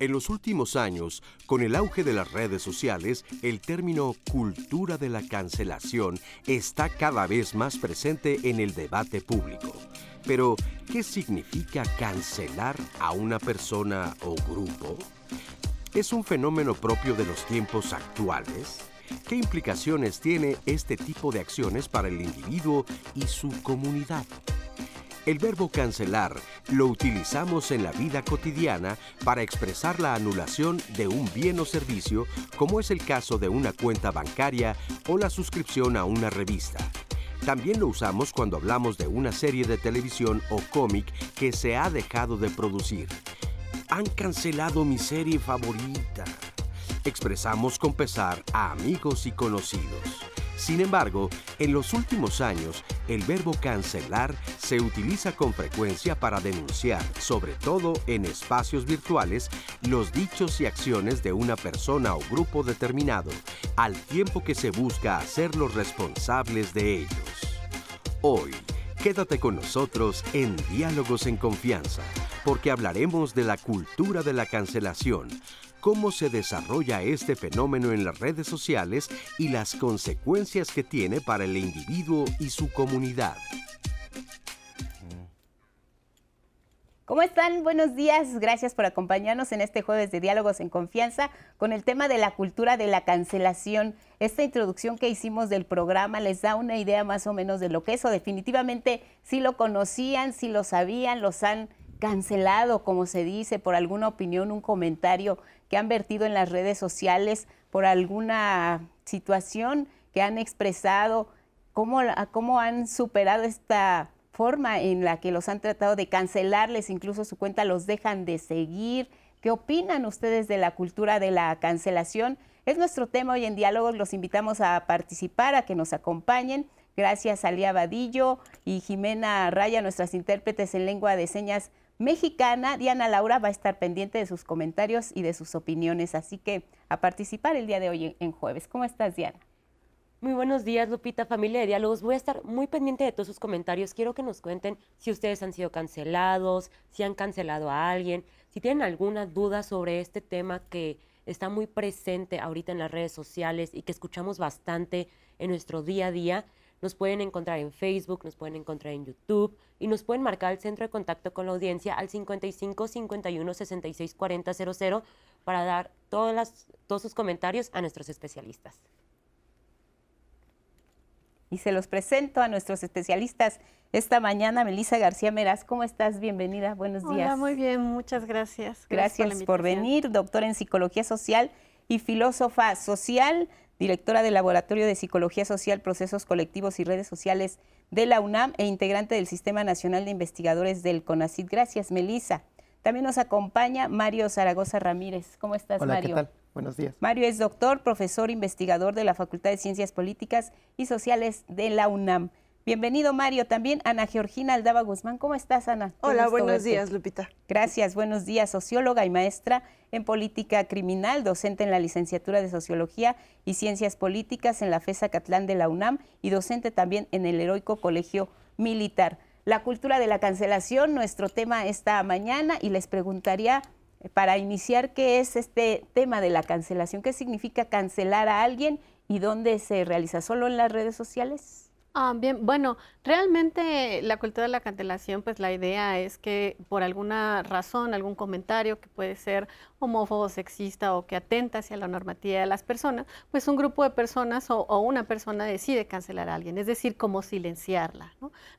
En los últimos años, con el auge de las redes sociales, el término cultura de la cancelación está cada vez más presente en el debate público. Pero, ¿qué significa cancelar a una persona o grupo? ¿Es un fenómeno propio de los tiempos actuales? ¿Qué implicaciones tiene este tipo de acciones para el individuo y su comunidad? El verbo cancelar lo utilizamos en la vida cotidiana para expresar la anulación de un bien o servicio, como es el caso de una cuenta bancaria o la suscripción a una revista. También lo usamos cuando hablamos de una serie de televisión o cómic que se ha dejado de producir. Han cancelado mi serie favorita. Expresamos con pesar a amigos y conocidos. Sin embargo, en los últimos años, el verbo cancelar se utiliza con frecuencia para denunciar, sobre todo en espacios virtuales, los dichos y acciones de una persona o grupo determinado, al tiempo que se busca hacerlos responsables de ellos. Hoy, quédate con nosotros en Diálogos en Confianza, porque hablaremos de la cultura de la cancelación cómo se desarrolla este fenómeno en las redes sociales y las consecuencias que tiene para el individuo y su comunidad. ¿Cómo están? Buenos días. Gracias por acompañarnos en este jueves de Diálogos en Confianza con el tema de la cultura de la cancelación. Esta introducción que hicimos del programa les da una idea más o menos de lo que es o definitivamente si lo conocían, si lo sabían, los han cancelado, como se dice, por alguna opinión, un comentario que han vertido en las redes sociales por alguna situación que han expresado, cómo, cómo han superado esta forma en la que los han tratado de cancelarles, incluso su cuenta los dejan de seguir. ¿Qué opinan ustedes de la cultura de la cancelación? Es nuestro tema hoy en Diálogos, los invitamos a participar, a que nos acompañen. Gracias a Lía Vadillo y Jimena Raya, nuestras intérpretes en lengua de señas mexicana. Diana Laura va a estar pendiente de sus comentarios y de sus opiniones, así que a participar el día de hoy en jueves. ¿Cómo estás, Diana? Muy buenos días, Lupita, familia de diálogos. Voy a estar muy pendiente de todos sus comentarios. Quiero que nos cuenten si ustedes han sido cancelados, si han cancelado a alguien, si tienen alguna duda sobre este tema que está muy presente ahorita en las redes sociales y que escuchamos bastante en nuestro día a día. Nos pueden encontrar en Facebook, nos pueden encontrar en YouTube y nos pueden marcar el centro de contacto con la audiencia al 55 51 66 40 00 para dar todas las, todos sus comentarios a nuestros especialistas. Y se los presento a nuestros especialistas esta mañana. Melissa García Meraz, ¿cómo estás? Bienvenida, buenos días. Hola, muy bien, muchas gracias. Gracias, gracias por, por venir, doctora en Psicología Social y filósofa social directora del Laboratorio de Psicología Social, Procesos Colectivos y Redes Sociales de la UNAM e integrante del Sistema Nacional de Investigadores del CONACID. Gracias, Melisa. También nos acompaña Mario Zaragoza Ramírez. ¿Cómo estás, Hola, Mario? ¿qué tal? Buenos días. Mario es doctor, profesor, investigador de la Facultad de Ciencias Políticas y Sociales de la UNAM. Bienvenido, Mario. También Ana Georgina Aldaba Guzmán. ¿Cómo estás, Ana? Hola, buenos días, Lupita. Gracias, buenos días. Socióloga y maestra en política criminal, docente en la licenciatura de Sociología y Ciencias Políticas en la FESA Catlán de la UNAM y docente también en el Heroico Colegio Militar. La cultura de la cancelación, nuestro tema esta mañana, y les preguntaría eh, para iniciar qué es este tema de la cancelación, qué significa cancelar a alguien y dónde se realiza, solo en las redes sociales. Ah, bien, bueno, realmente la cultura de la cancelación, pues la idea es que por alguna razón, algún comentario que puede ser homófobo, sexista o que atenta hacia la normatividad de las personas, pues un grupo de personas o, una persona decide cancelar a alguien, es decir, como silenciarla.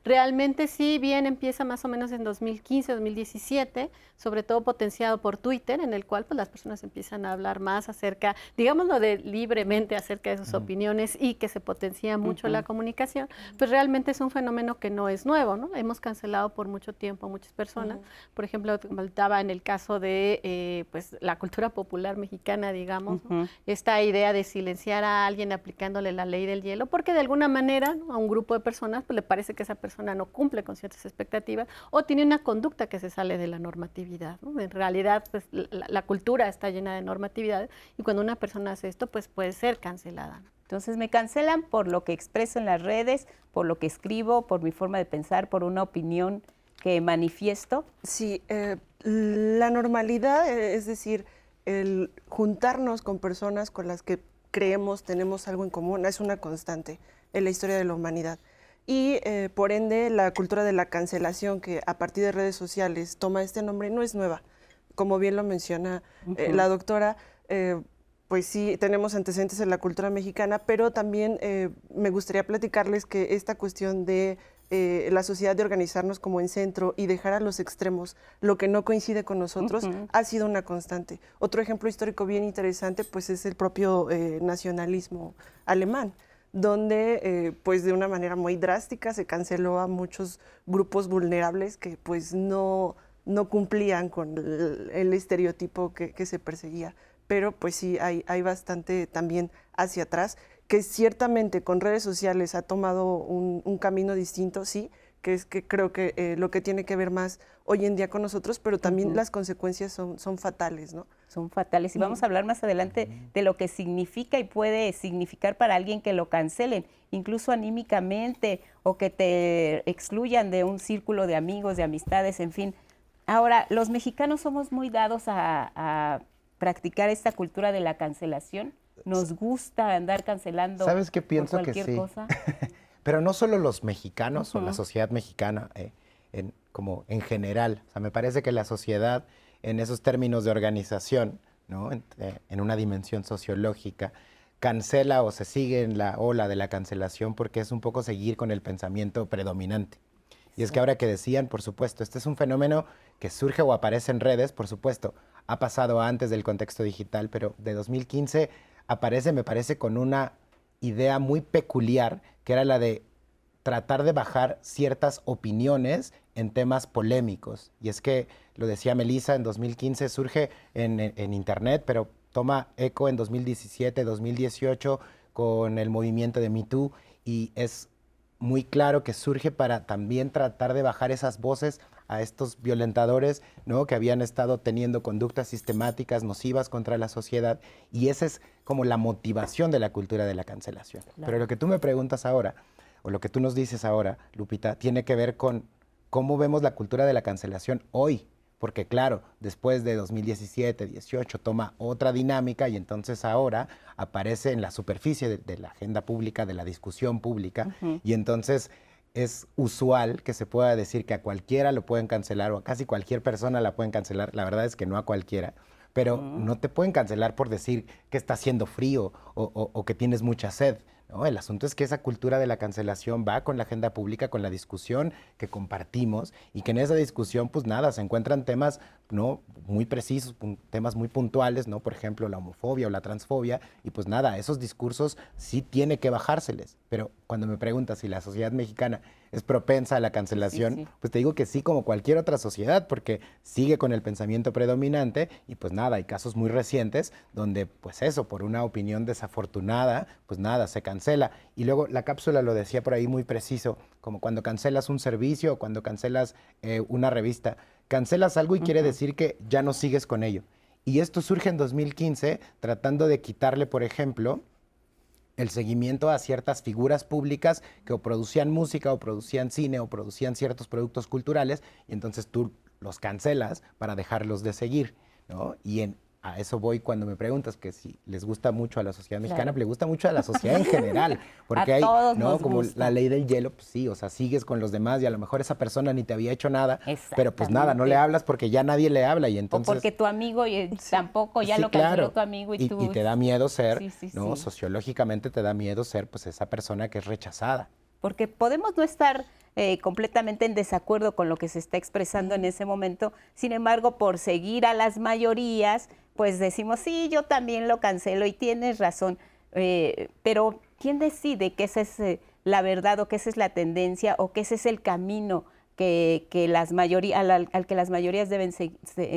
Realmente sí, bien empieza más o menos en 2015, 2017, sobre todo potenciado por Twitter, en el cual pues las personas empiezan a hablar más acerca, digámoslo de libremente acerca de sus opiniones y que se potencia mucho la comunicación, pues realmente es un fenómeno que no es nuevo, ¿no? Hemos cancelado por mucho tiempo a muchas personas. Por ejemplo, faltaba en el caso de eh, pues la cultura popular mexicana, digamos, esta idea de silenciar a alguien aplicándole la ley del hielo, porque de alguna manera a un grupo de personas pues, le parece que esa persona no cumple con ciertas expectativas o tiene una conducta que se sale de la normatividad. En realidad, pues la, cultura está llena de normatividad y cuando una persona hace esto, pues puede ser cancelada. Entonces me cancelan por lo que expreso en las redes, por lo que escribo, por mi forma de pensar, por una opinión que manifiesto? Sí, eh, la normalidad, eh, es decir, el juntarnos con personas con las que creemos tenemos algo en común, es una constante en la historia de la humanidad. Y eh, por ende, la cultura de la cancelación, que a partir de redes sociales toma este nombre, no es nueva. Como bien lo menciona la doctora, pues sí, tenemos antecedentes en la cultura mexicana, pero también me gustaría platicarles que esta cuestión de eh, la sociedad de organizarnos como en centro y dejar a los extremos lo que no coincide con nosotros ha sido una constante. Otro ejemplo histórico bien interesante pues es el propio eh, nacionalismo alemán donde eh, pues de una manera muy drástica se canceló a muchos grupos vulnerables que pues no, no cumplían con el, estereotipo que, que, se perseguía. Pero pues sí, hay, hay bastante también hacia atrás que ciertamente con redes sociales ha tomado un, camino distinto, sí, que es que creo que eh, lo que tiene que ver más hoy en día con nosotros, pero también las consecuencias son, son fatales, ¿no? Son fatales. Y vamos a hablar más adelante de lo que significa y puede significar para alguien que lo cancelen, incluso anímicamente, o que te excluyan de un círculo de amigos, de amistades, en fin. Ahora, los mexicanos somos muy dados a, a practicar esta cultura de la cancelación nos gusta andar cancelando ¿Sabes qué pienso que sí? cosa. Pero no solo los mexicanos o la sociedad mexicana, eh, en, como en general. O sea, me parece que la sociedad, en esos términos de organización, ¿no? en, eh, en una dimensión sociológica, cancela o se sigue en la ola de la cancelación porque es un poco seguir con el pensamiento predominante. Y es que ahora que decían, por supuesto, este es un fenómeno que surge o aparece en redes, por supuesto, ha pasado antes del contexto digital, pero de 2015 aparece, me parece, con una idea muy peculiar, que era la de tratar de bajar ciertas opiniones en temas polémicos. Y es que, lo decía Melissa, en 2015 surge en, Internet, pero toma eco en 2017, 2018 con el movimiento de Me Too y es muy claro que surge para también tratar de bajar esas voces a estos violentadores, ¿no? Que habían estado teniendo conductas sistemáticas nocivas contra la sociedad y esa es como la motivación de la cultura de la cancelación. Pero lo que tú me preguntas ahora, o lo que tú nos dices ahora, Lupita, tiene que ver con cómo vemos la cultura de la cancelación hoy, porque claro, después de 2017, 18 toma otra dinámica y entonces ahora aparece en la superficie de, la agenda pública, de la discusión pública, y entonces es usual que se pueda decir que a cualquiera lo pueden cancelar o a casi cualquier persona la pueden cancelar. La verdad es que no a cualquiera. Pero no te pueden cancelar por decir que está haciendo frío o que tienes mucha sed. No, el asunto es que esa cultura de la cancelación va con la agenda pública, con la discusión que compartimos y que en esa discusión, pues nada, se encuentran temas no muy precisos, temas muy puntuales, ¿no? Por ejemplo, la homofobia o la transfobia y pues nada, esos discursos sí tiene que bajárseles. Pero cuando me preguntas si la sociedad mexicana es propensa a la cancelación, pues te digo que sí como cualquier otra sociedad, porque sigue con el pensamiento predominante y pues nada, hay casos muy recientes donde pues eso, por una opinión desafortunada, pues nada, se cancela. Y luego la cápsula lo decía por ahí muy preciso, como cuando cancelas un servicio o cuando cancelas eh, una revista, cancelas algo y quiere decir que ya no sigues con ello. Y esto surge en 2015 tratando de quitarle, por ejemplo, el seguimiento a ciertas figuras públicas que o producían música o producían cine o producían ciertos productos culturales y entonces tú los cancelas para dejarlos de seguir, ¿no? Y en, a eso voy cuando me preguntas que si les gusta mucho a la sociedad mexicana, le gusta mucho a la sociedad en general, porque hay, ¿no? Como la ley del hielo, pues sí, o sea, sigues con los demás y a lo mejor esa persona ni te había hecho nada, pero pues nada, no le hablas porque ya nadie le habla y entonces... O porque tu amigo y tampoco ya lo canceló tu amigo y, tú... Y te da miedo ser, ¿no? Sociológicamente te da miedo ser pues esa persona que es rechazada. Porque podemos no estar eh, completamente en desacuerdo con lo que se está expresando en ese momento, sin embargo, por seguir a las mayorías, pues decimos, sí, yo también lo cancelo y tienes razón, eh, pero ¿quién decide que esa es eh, la verdad o que esa es la tendencia o que ese es el camino que, las mayorías, al, que las mayorías deben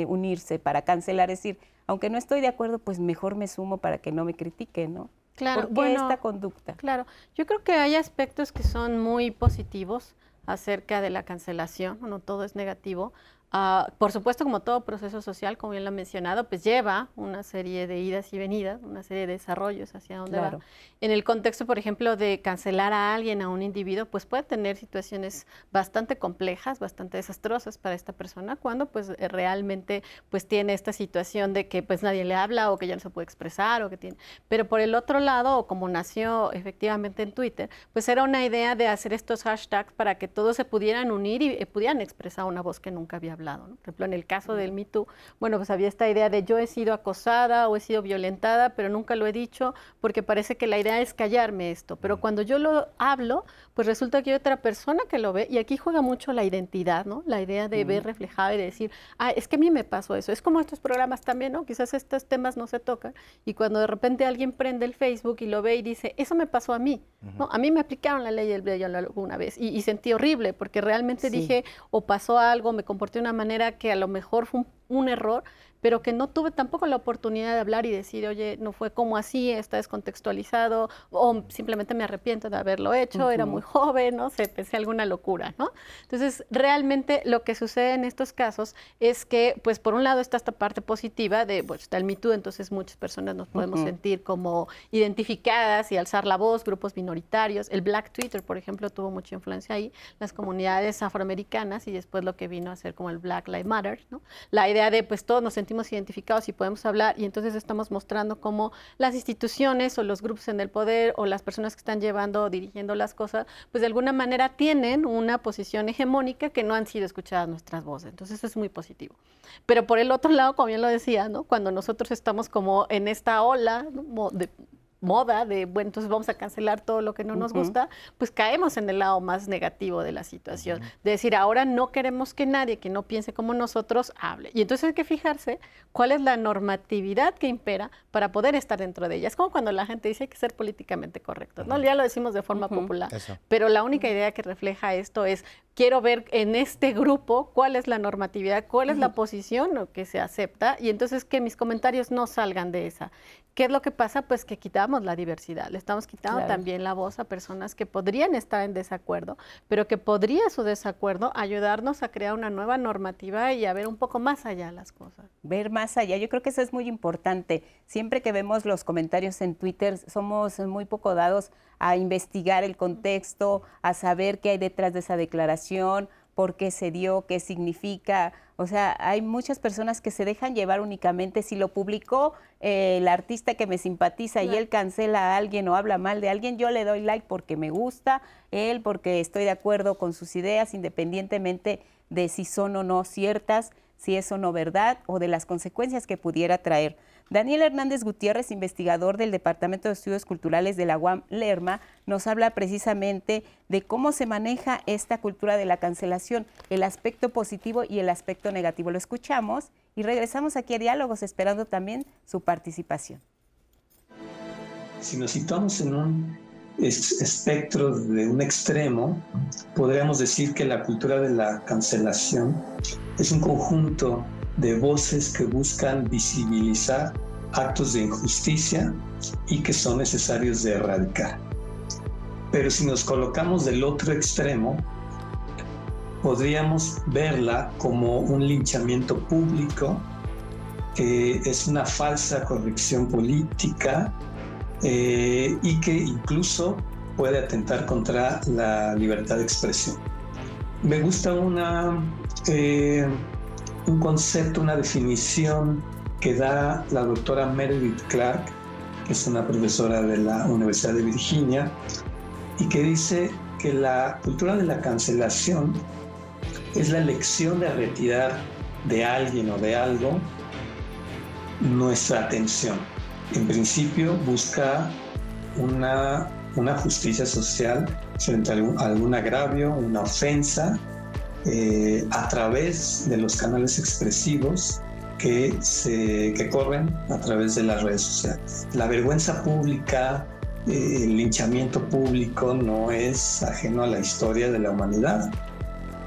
unirse para cancelar? Es decir, aunque no estoy de acuerdo, pues mejor me sumo para que no me critiquen, ¿no? Claro, ¿Por qué esta conducta? Claro, yo creo que hay aspectos que son muy positivos acerca de la cancelación, no todo es negativo. Ah, por supuesto, como todo proceso social, como bien lo ha mencionado, pues lleva una serie de idas y venidas, una serie de desarrollos hacia donde va. En el contexto, por ejemplo, de cancelar a alguien, a un individuo, pues puede tener situaciones bastante complejas, bastante desastrosas para esta persona, cuando pues eh, realmente pues tiene esta situación de que pues nadie le habla o que ya no se puede expresar o que tiene. Pero por el otro lado, o como nació efectivamente en Twitter, pues era una idea de hacer estos hashtags para que todos se pudieran unir y eh, pudieran expresar una voz que nunca había hablado. Por ejemplo, en el caso del Me Too, bueno, pues había esta idea de yo he sido acosada o he sido violentada, pero nunca lo he dicho porque parece que la idea es callarme esto. Pero cuando yo lo hablo, pues resulta que hay otra persona que lo ve y aquí juega mucho la identidad, ¿no? La idea de ver reflejada y de decir, ah, es que a mí me pasó eso. Es como estos programas también, ¿no? Quizás estos temas no se tocan y cuando de repente alguien prende el Facebook y lo ve y dice, eso me pasó a mí, ¿no? A mí me aplicaron la ley del alguna vez y, sentí horrible porque realmente dije, o pasó algo, me comporté de una manera que a lo mejor fue un error, pero que no tuve tampoco la oportunidad de hablar y decir, oye, no fue como así, está descontextualizado, o simplemente me arrepiento de haberlo hecho, era muy joven, no sé, pensé alguna locura, ¿no? Entonces, realmente lo que sucede en estos casos es que, pues, por un lado está esta parte positiva de, pues, está el Me entonces muchas personas nos podemos sentir como identificadas y alzar la voz, grupos minoritarios. El Black Twitter, por ejemplo, tuvo mucha influencia ahí, las comunidades afroamericanas y después lo que vino a ser como el Black Lives Matter, ¿no? La idea de, pues, todos nos sentimos identificados y podemos hablar y entonces estamos mostrando cómo las instituciones o los grupos en el poder o las personas que están llevando o dirigiendo las cosas, pues de alguna manera tienen una posición hegemónica que no han sido escuchadas nuestras voces. Entonces eso es muy positivo. Pero por el otro lado, como bien lo decía, ¿no? cuando nosotros estamos como en esta ola de moda de, bueno, entonces vamos a cancelar todo lo que no nos gusta, pues caemos en el lado más negativo de la situación. De decir, ahora no queremos que nadie que no piense como nosotros hable. Y entonces hay que fijarse cuál es la normatividad que impera para poder estar dentro de ella. Es como cuando la gente dice hay que ser políticamente correcto, ¿no? Ya lo decimos de forma popular. Pero la única idea que refleja esto es, quiero ver en este grupo cuál es la normatividad, cuál es la posición que se acepta y entonces que mis comentarios no salgan de esa. ¿Qué es lo que pasa? Pues que quitamos la diversidad, le estamos quitando también la voz a personas que podrían estar en desacuerdo, pero que podría su desacuerdo ayudarnos a crear una nueva normativa y a ver un poco más allá las cosas. Ver más allá, yo creo que eso es muy importante. Siempre que vemos los comentarios en Twitter, somos muy poco dados a investigar el contexto, a saber qué hay detrás de esa declaración, por qué se dio, qué significa. O sea, hay muchas personas que se dejan llevar únicamente. Si lo publicó eh, el artista que me simpatiza y él cancela a alguien o habla mal de alguien, yo le doy like porque me gusta él, porque estoy de acuerdo con sus ideas, independientemente de si son o no ciertas, si es o no verdad o de las consecuencias que pudiera traer. Daniel Hernández Gutiérrez, investigador del Departamento de Estudios Culturales de la UAM Lerma, nos habla precisamente de cómo se maneja esta cultura de la cancelación, el aspecto positivo y el aspecto negativo. Lo escuchamos y regresamos aquí a Diálogos esperando también su participación. Si nos situamos en un espectro de un extremo, podríamos decir que la cultura de la cancelación es un conjunto de voces que buscan visibilizar actos de injusticia y que son necesarios de erradicar. Pero si nos colocamos del otro extremo, podríamos verla como un linchamiento público, que es una falsa corrección política eh, y que incluso puede atentar contra la libertad de expresión. Me gusta una eh, un concepto, una definición que da la doctora Meredith Clark, que es una profesora de la Universidad de Virginia, y que dice que la cultura de la cancelación es la elección de retirar de alguien o de algo nuestra atención. En principio busca una, justicia social frente a algún agravio, una ofensa, eh, a través de los canales expresivos que, se, corren a través de las redes sociales. La vergüenza pública, eh, el linchamiento público no es ajeno a la historia de la humanidad.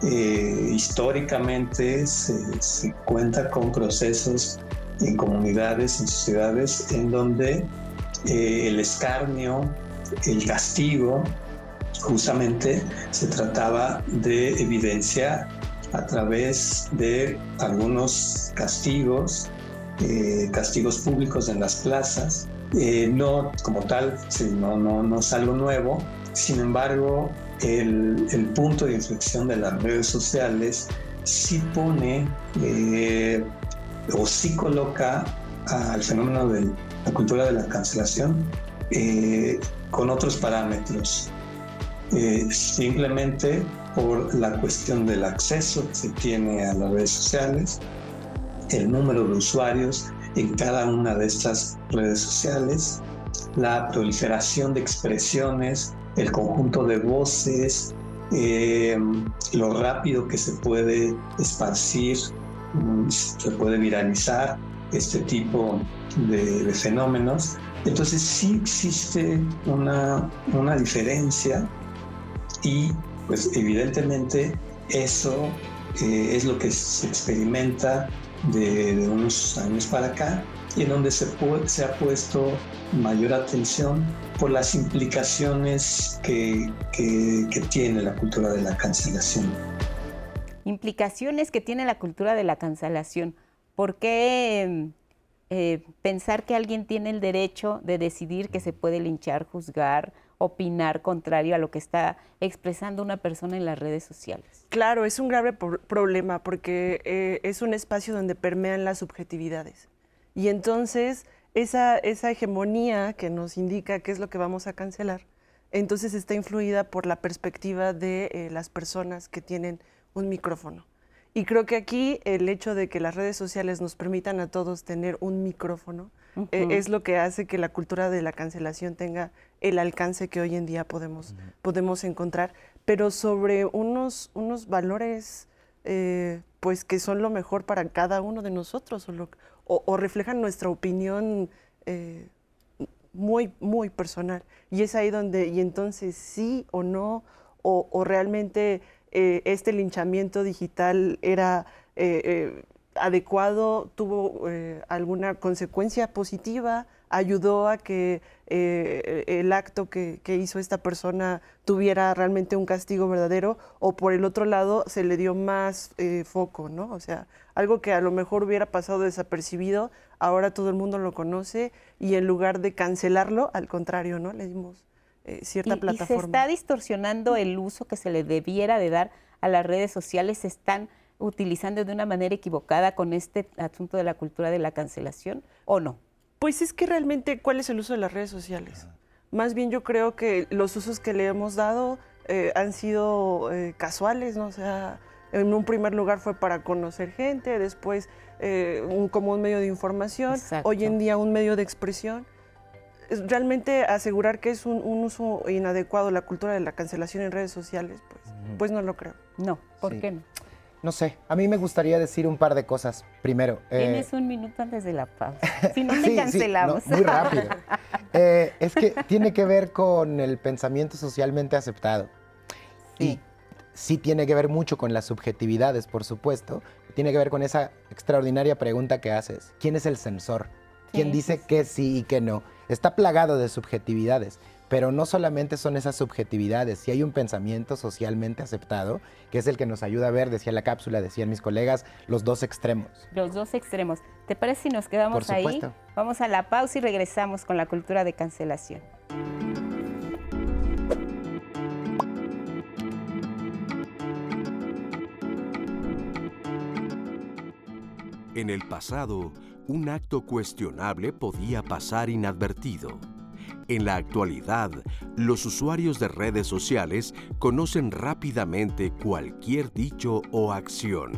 Eh, históricamente se, cuenta con procesos en comunidades, en sociedades, en donde el escarnio, el castigo, justamente se trataba de evidenciar a través de algunos castigos, eh, castigos públicos en las plazas. Eh, no como tal, no, no, no es algo nuevo, sin embargo, el, punto de inflexión de las redes sociales sí pone eh, o sí coloca al fenómeno de la cultura de la cancelación con otros parámetros. simplemente por la cuestión del acceso que se tiene a las redes sociales, el número de usuarios en cada una de estas redes sociales, la proliferación de expresiones, el conjunto de voces, eh, lo rápido que se puede esparcir, se puede viralizar este tipo de, fenómenos. Entonces sí existe una, una diferencia y pues evidentemente eso eh, es lo que se experimenta de, unos años para acá y en donde se, ha puesto mayor atención por las implicaciones que, que, tiene la cultura de la cancelación. Implicaciones que tiene la cultura de la cancelación. ¿Por qué eh, pensar que alguien tiene el derecho de decidir que se puede linchar, juzgar opinar contrario a lo que está expresando una persona en las redes sociales. Claro, es un grave problema porque eh, es un espacio donde permean las subjetividades. Y entonces esa, hegemonía que nos indica qué es lo que vamos a cancelar, entonces está influida por la perspectiva de eh, las personas que tienen un micrófono. Y creo que aquí el hecho de que las redes sociales nos permitan a todos tener un micrófono, eh, es lo que hace que la cultura de la cancelación tenga el alcance que hoy en día podemos, podemos encontrar, pero sobre unos, unos valores eh, pues que son lo mejor para cada uno de nosotros o, reflejan nuestra opinión eh, muy, muy personal. Y es ahí donde, y entonces sí o no, o, realmente este linchamiento digital era adecuado, tuvo eh, alguna consecuencia positiva, ayudó a que eh, el acto que, hizo esta persona tuviera realmente un castigo verdadero, o por el otro lado se le dio más eh, foco, ¿no? O sea, algo que a lo mejor hubiera pasado desapercibido, ahora todo el mundo lo conoce y en lugar de cancelarlo, al contrario, ¿no? Le dimos cierta plataforma. Y se está distorsionando el uso que se le debiera de dar a las redes sociales, están utilizando de una manera equivocada con este asunto de la cultura de la cancelación o no? Pues es que realmente, ¿cuál es el uso de las redes sociales? Más bien yo creo que los usos que le hemos dado eh, han sido eh, casuales, ¿no? O sea, en un primer lugar fue para conocer gente, después eh, un, como un medio de información, hoy en día un medio de expresión. Realmente asegurar que es un, uso inadecuado la cultura de la cancelación en redes sociales, pues, pues no lo creo. No, ¿por qué no? No sé, a mí me gustaría decir un par de cosas. Primero. Eh, Tienes un minuto antes de la pausa. Si no te cancelamos. muy rápido. Eh, es que tiene que ver con el pensamiento socialmente aceptado. Y sí tiene que ver mucho con las subjetividades, por supuesto. Tiene que ver con esa extraordinaria pregunta que haces. ¿Quién es el censor? ¿Quién dice que sí y que no? Está plagado de subjetividades. Pero no solamente son esas subjetividades, si hay un pensamiento socialmente aceptado, que es el que nos ayuda a ver, decía la cápsula, decían mis colegas, los dos extremos. Los dos extremos. ¿Te parece si nos quedamos Por ahí? Vamos a la pausa y regresamos con la cultura de cancelación. En el pasado, un acto cuestionable podía pasar inadvertido. En la actualidad, los usuarios de redes sociales conocen rápidamente cualquier dicho o acción.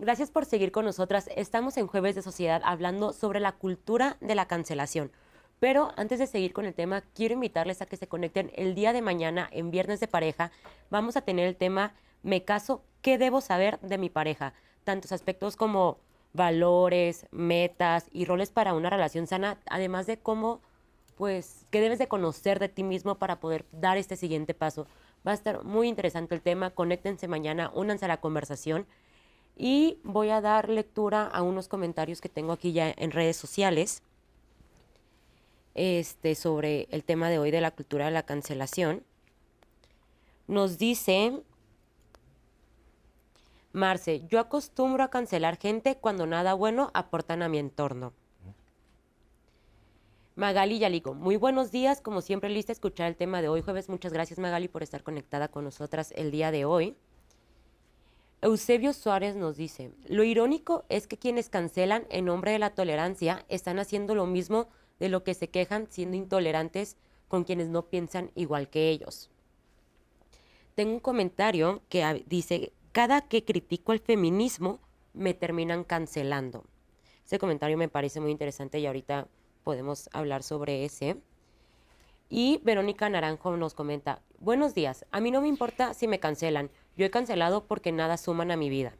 Gracias por seguir con nosotras. Estamos en Jueves de Sociedad hablando sobre la cultura de la cancelación. Pero antes de seguir con el tema, quiero invitarles a que se conecten el día de mañana en Viernes de Pareja. Vamos a tener el tema Me caso, ¿qué debo saber de mi pareja? Tantos aspectos como valores, metas y roles para una relación sana, además de cómo, pues, qué debes de conocer de ti mismo para poder dar este siguiente paso. Va a estar muy interesante el tema, conéctense mañana, únanse a la conversación y voy a dar lectura a unos comentarios que tengo aquí ya en redes sociales. este, sobre el tema de hoy de la cultura de la cancelación. Nos dice Marce, yo acostumbro a cancelar gente cuando nada bueno aportan a mi entorno. Magali Yalico, muy buenos días, como siempre lista a escuchar el tema de hoy jueves. Muchas gracias Magali por estar conectada con nosotras el día de hoy. Eusebio Suárez nos dice, lo irónico es que quienes cancelan en nombre de la tolerancia están haciendo lo mismo de lo que se quejan siendo intolerantes con quienes no piensan igual que ellos. Tengo un comentario que dice, cada que critico el feminismo me terminan cancelando. Ese comentario me parece muy interesante y ahorita podemos hablar sobre ese. Y Verónica Naranjo nos comenta, buenos días, a mí no me importa si me cancelan, yo he cancelado porque nada suman a mi vida.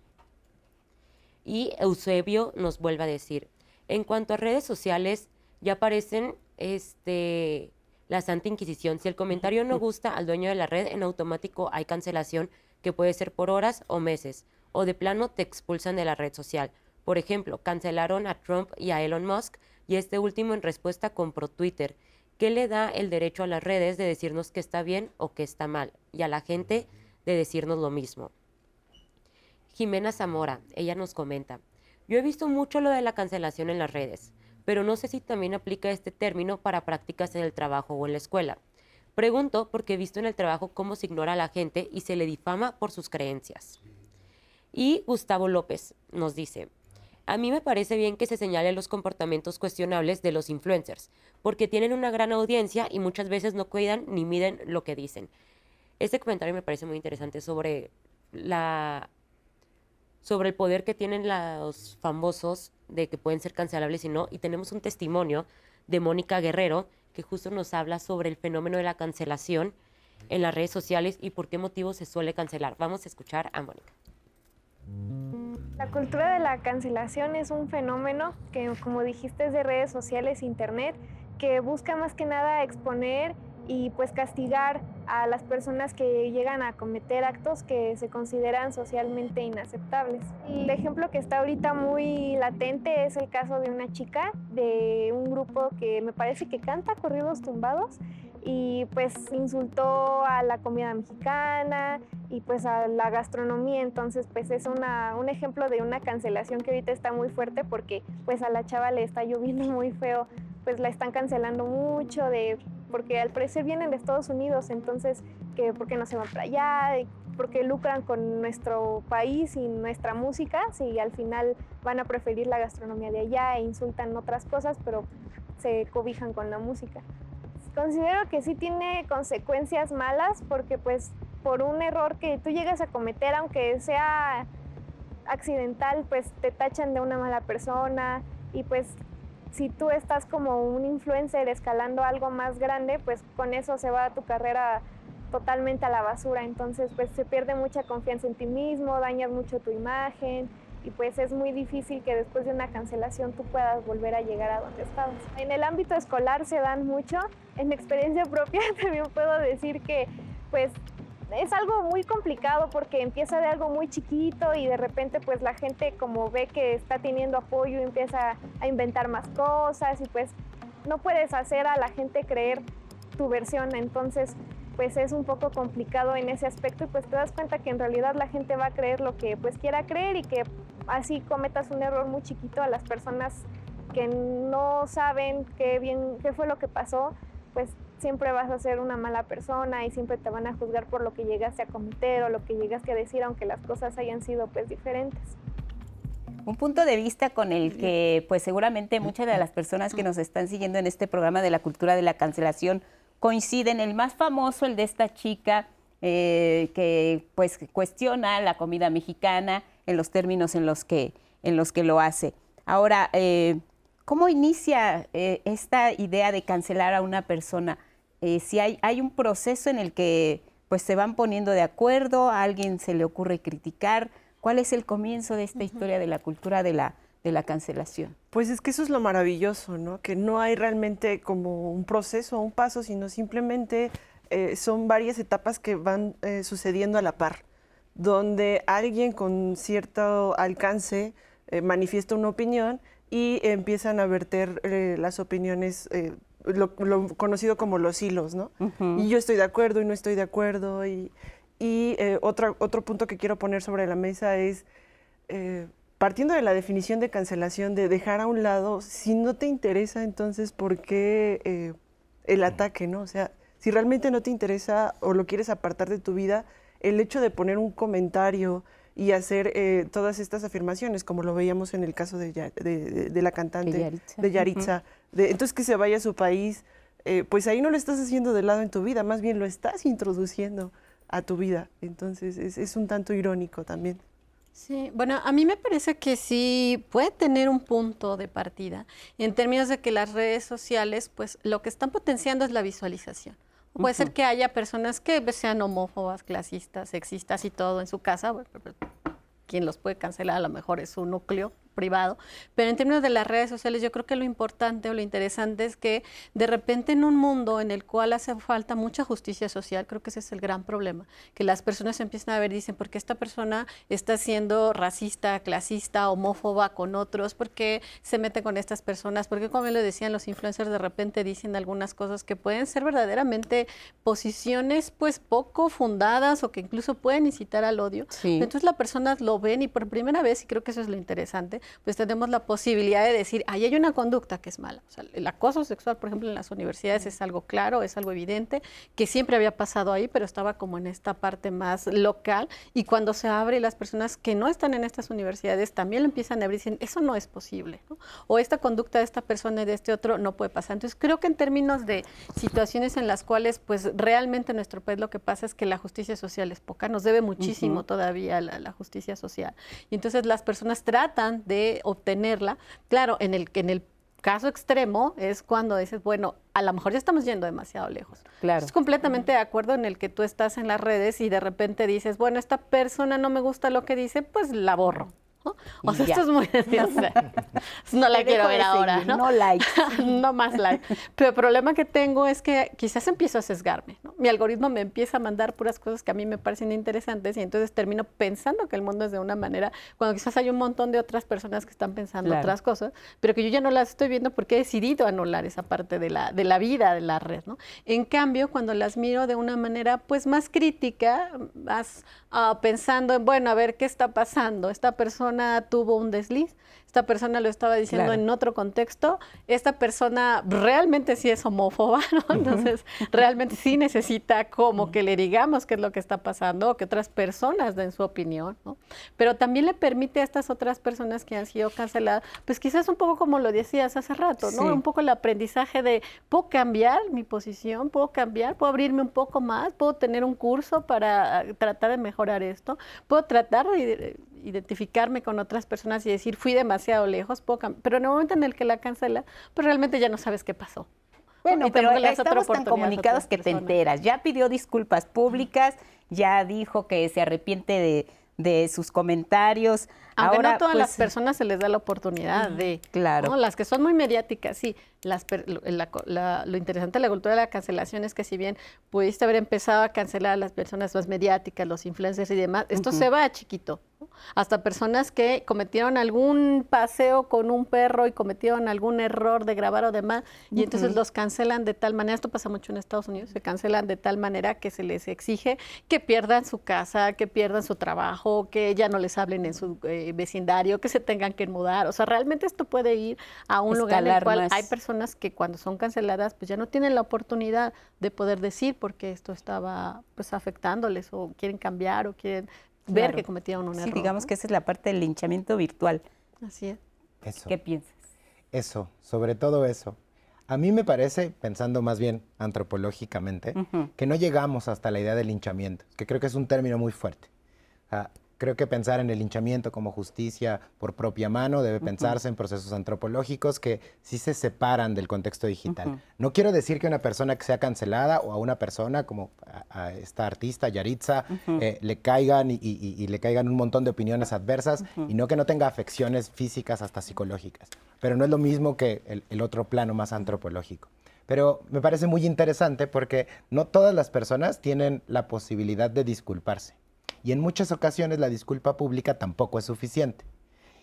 Y Eusebio nos vuelve a decir, en cuanto a redes sociales, ya aparecen este, la Santa Inquisición. Si el comentario no gusta al dueño de la red, en automático hay cancelación que puede ser por horas o meses, o de plano te expulsan de la red social. Por ejemplo, cancelaron a Trump y a Elon Musk y este último en respuesta compró Twitter. ¿Qué le da el derecho a las redes de decirnos que está bien o que está mal? Y a la gente de decirnos lo mismo. Jimena Zamora, ella nos comenta, yo he visto mucho lo de la cancelación en las redes, pero no sé si también aplica este término para prácticas en el trabajo o en la escuela. Pregunto porque he visto en el trabajo cómo se ignora a la gente y se le difama por sus creencias. Y Gustavo López nos dice, a mí me parece bien que se señalen los comportamientos cuestionables de los influencers, porque tienen una gran audiencia y muchas veces no cuidan ni miden lo que dicen. Este comentario me parece muy interesante sobre la sobre el poder que tienen los famosos de que pueden ser cancelables y no. Y tenemos un testimonio de Mónica Guerrero que justo nos habla sobre el fenómeno de la cancelación en las redes sociales y por qué motivo se suele cancelar. Vamos a escuchar a Mónica. La cultura de la cancelación es un fenómeno que, como dijiste, es de redes sociales, internet, que busca más que nada exponer y pues castigar a las personas que llegan a cometer actos que se consideran socialmente inaceptables. El ejemplo que está ahorita muy latente es el caso de una chica de un grupo que me parece que canta corridos tumbados y pues insultó a la comida mexicana y pues a la gastronomía, entonces pues es una, un ejemplo de una cancelación que ahorita está muy fuerte porque pues a la chava le está lloviendo muy feo, pues la están cancelando mucho de porque al parecer vienen de Estados Unidos, entonces, que ¿por qué no se van para allá? porque lucran con nuestro país y nuestra música, si al final van a preferir la gastronomía de allá e insultan otras cosas, pero se cobijan con la música. Considero que sí tiene consecuencias malas porque pues por un error que tú llegas a cometer, aunque sea accidental, pues te tachan de una mala persona y pues si tú estás como un influencer escalando algo más grande, pues con eso se va tu carrera totalmente a la basura. Entonces, pues se pierde mucha confianza en ti mismo, dañas mucho tu imagen y pues es muy difícil que después de una cancelación tú puedas volver a llegar a donde estabas. En el ámbito escolar se dan mucho. En experiencia propia también puedo decir que pues es algo muy complicado porque empieza de algo muy chiquito y de repente pues la gente como ve que está teniendo apoyo empieza a inventar más cosas y pues no puedes hacer a la gente creer tu versión, entonces pues es un poco complicado en ese aspecto y pues te das cuenta que en realidad la gente va a creer lo que pues quiera creer y que así cometas un error muy chiquito a las personas que no saben qué bien qué fue lo que pasó, pues siempre vas a ser una mala persona y siempre te van a juzgar por lo que llegaste a cometer o lo que llegaste a decir, aunque las cosas hayan sido pues diferentes. Un punto de vista con el que pues seguramente muchas de las personas que nos están siguiendo en este programa de la cultura de la cancelación coinciden. El más famoso, el de esta chica eh, que pues cuestiona la comida mexicana en los términos en los que, en los que lo hace. Ahora, eh, ¿cómo inicia eh, esta idea de cancelar a una persona? Eh, si hay, hay un proceso en el que pues se van poniendo de acuerdo, a alguien se le ocurre criticar. ¿Cuál es el comienzo de esta historia de la cultura de la, de la cancelación? Pues es que eso es lo maravilloso, ¿no? Que no hay realmente como un proceso o un paso, sino simplemente eh, son varias etapas que van eh, sucediendo a la par, donde alguien con cierto alcance manifiesta una opinión y empiezan a verter las opiniones lo, conocido como los hilos, ¿no? Y yo estoy de acuerdo y no estoy de acuerdo. Y, y eh, otro, otro punto que quiero poner sobre la mesa es, eh, partiendo de la definición de cancelación, de dejar a un lado, si no te interesa, entonces, ¿por qué eh, el ataque, no? O sea, si realmente no te interesa o lo quieres apartar de tu vida, el hecho de poner un comentario y hacer todas estas afirmaciones, como lo veíamos en el caso de, de, la cantante de Yaritza, de, entonces que se vaya a su país, pues ahí no lo estás haciendo de lado en tu vida, más bien lo estás introduciendo a tu vida. Entonces es, un tanto irónico también. Sí, bueno, a mí me parece que sí puede tener un punto de partida en términos de que las redes sociales, pues lo que están potenciando es la visualización. Puede ser que haya personas que sean homófobas, clasistas, sexistas y todo en su casa. quien los puede cancelar a lo mejor es su núcleo privado, pero en términos de las redes sociales yo creo que lo importante o lo interesante es que de repente en un mundo en el cual hace falta mucha justicia social, creo que ese es el gran problema, que las personas empiezan a ver y dicen, ¿por qué esta persona está siendo racista, clasista, homófoba con otros? ¿Por qué se mete con estas personas? ¿Por qué, como lo decían los influencers, de repente dicen algunas cosas que pueden ser verdaderamente posiciones pues poco fundadas o que incluso pueden incitar al odio? Entonces las personas lo ven y por primera vez, y creo que eso es lo interesante, pues tenemos la posibilidad de decir, ahí hay una conducta que es mala. O sea, el acoso sexual, por ejemplo, en las universidades es algo claro, es algo evidente, que siempre había pasado ahí, pero estaba como en esta parte más local. Y cuando se abre, las personas que no están en estas universidades también lo empiezan a abrir y dicen, eso no es posible. O esta conducta de esta persona y de este otro no puede pasar. Entonces, creo que en términos de situaciones en las cuales, pues realmente en nuestro país lo que pasa es que la justicia social es poca, nos debe muchísimo todavía la, la justicia social. Y entonces las personas tratan de obtenerla. Claro, en el, en el caso extremo es cuando dices, bueno, a lo mejor ya estamos yendo demasiado lejos. Claro. Es completamente de acuerdo en el que tú estás en las redes y de repente dices, bueno, esta persona no me gusta lo que dice, pues la borro. O sea, esto es muy... no la quiero ver ahora, ¿no? No like. no más like. Pero el problema que tengo es que quizás empiezo a sesgarme, ¿no? Mi algoritmo me empieza a mandar puras cosas que a mí me parecen interesantes y entonces termino pensando que el mundo es de una manera, cuando quizás hay un montón de otras personas que están pensando otras cosas, pero que yo ya no las estoy viendo porque he decidido anular esa parte de la, de la vida de la red, ¿no? En cambio, cuando las miro de una manera pues más crítica, más uh, pensando en, bueno, a ver qué está pasando, esta persona tuvo un desliz, esta persona lo estaba diciendo en otro contexto, esta persona realmente sí es homófoba, ¿no? Entonces, realmente sí necesita como que le digamos qué es lo que está pasando o que otras personas den su opinión, ¿no? Pero también le permite a estas otras personas que han sido canceladas, pues quizás un poco como lo decías hace rato, ¿no? Un poco el aprendizaje de, puedo cambiar mi posición, puedo cambiar, puedo abrirme un poco más, puedo tener un curso para tratar de mejorar esto, puedo tratar de identificarme con otras personas y decir, fui demasiado lejos, pero en el momento en el que la cancela, pues realmente ya no sabes qué pasó. Bueno, pero estamos tan comunicados que te enteras. Ya pidió disculpas públicas, ya dijo que se arrepiente de, de sus comentarios. Aunque Ahora, no todas las pues, personas se les da la oportunidad de... Claro. Las que son muy mediáticas, sí. Las, lo interesante de la cultura de la cancelación es que si bien pudiste haber empezado a cancelar a las personas más mediáticas, los influencers y demás, esto se va a chiquito. Hasta personas que cometieron algún paseo con un perro y cometieron algún error de grabar o demás, y entonces los cancelan de tal manera, esto pasa mucho en Estados Unidos, se cancelan de tal manera que se les exige que pierdan su casa, que pierdan su trabajo, que ya no les hablen en su eh, vecindario, que se tengan que mudar. O sea, realmente esto puede ir a un lugar en el cual hay personas que cuando son canceladas, pues ya no tienen la oportunidad de poder decir porque esto estaba pues afectándoles o quieren cambiar o quieren ver que cometieron un error. Digamos que esa es la parte del linchamiento virtual. Así es. Eso. ¿Qué piensas? Eso, sobre todo eso. A mí me parece, pensando más bien antropológicamente, que no llegamos hasta la idea del linchamiento, que creo que es un término muy fuerte. Creo que pensar en el linchamiento como justicia por propia mano debe pensarse en procesos antropológicos que sí se separan del contexto digital. No quiero decir que una persona que sea cancelada o a una persona como a, esta artista, Yaritza, eh, le caigan y, le caigan un montón de opiniones adversas y no que no tenga afecciones físicas hasta psicológicas. Pero no es lo mismo que el otro plano más antropológico. Pero me parece muy interesante porque no todas las personas tienen la posibilidad de disculparse y en muchas ocasiones la disculpa pública tampoco es suficiente.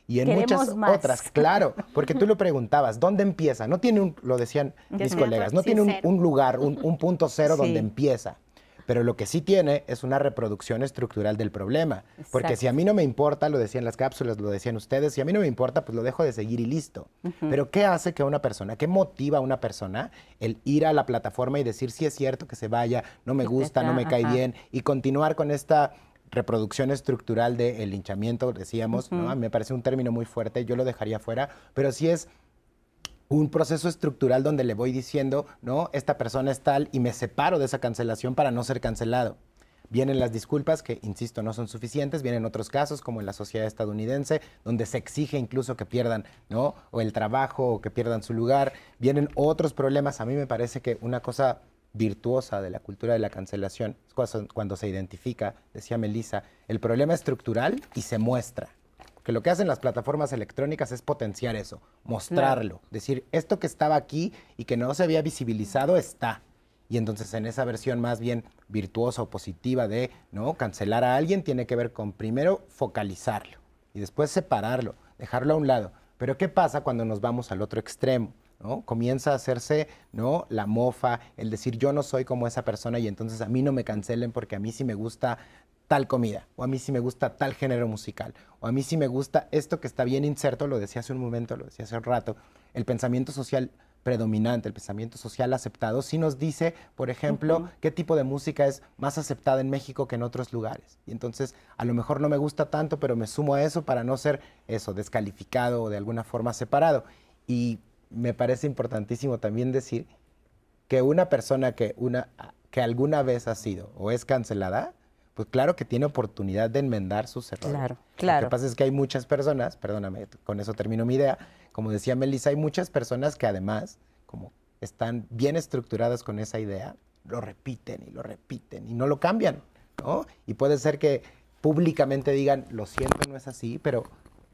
y en muchas otras, claro, porque tú lo preguntabas, ¿dónde empieza? No tiene un, lo decían mis colegas, no tiene un, lugar, un, punto cero donde empieza. Pero lo que sí tiene es una reproducción estructural del problema. Porque si a mí no me importa, lo decían las cápsulas, lo decían ustedes, si a mí no me importa, pues lo dejo de seguir y listo. Pero ¿qué hace que una persona, qué motiva a una persona el ir a la plataforma y decir si es cierto que se vaya, no me gusta, no me cae bien, y continuar con esta reproducción estructural del linchamiento, decíamos, ¿no? me parece un término muy fuerte, yo lo dejaría fuera, pero si es un proceso estructural donde le voy diciendo, no, esta persona es tal y me separo de esa cancelación para no ser cancelado. Vienen las disculpas que, insisto, no son suficientes, vienen otros casos como en la sociedad estadounidense, donde se exige incluso que pierdan, ¿no? O el trabajo o que pierdan su lugar. Vienen otros problemas. A mí me parece que una cosa virtuosa de la cultura de la cancelación cuando se identifica, decía Melissa, el problema estructural y se muestra que lo que hacen las plataformas electrónicas es potenciar eso, mostrarlo, decir, esto que estaba aquí y que no se había visibilizado está. Y entonces en esa versión más bien virtuosa o positiva de no cancelar a alguien tiene que ver con primero focalizarlo y después separarlo, dejarlo a un lado. Pero ¿qué pasa cuando nos vamos al otro extremo? ¿No? Comienza a hacerse ¿no? la mofa, el decir yo no soy como esa persona y entonces a mí no me cancelen porque a mí sí me gusta tal comida, o a mí sí me gusta tal género musical, o a mí sí me gusta esto que está bien inserto, lo decía hace un momento, lo decía hace un rato, el pensamiento social predominante, el pensamiento social aceptado, sí nos dice, por ejemplo, qué tipo de música es más aceptada en México que en otros lugares. Y entonces, a lo mejor no me gusta tanto, pero me sumo a eso para no ser eso, descalificado o de alguna forma separado. Y me parece importantísimo también decir que una persona que, una, que alguna vez ha sido o es cancelada, pues claro que tiene oportunidad de enmendar sus errores. Claro, claro. Lo que pasa es que hay muchas personas, perdóname, con eso termino mi idea, como decía Melissa, hay muchas personas que además, como están bien estructuradas con esa idea, lo repiten y lo repiten y no lo cambian, ¿no? Y puede ser que públicamente digan, lo siento, no es así, pero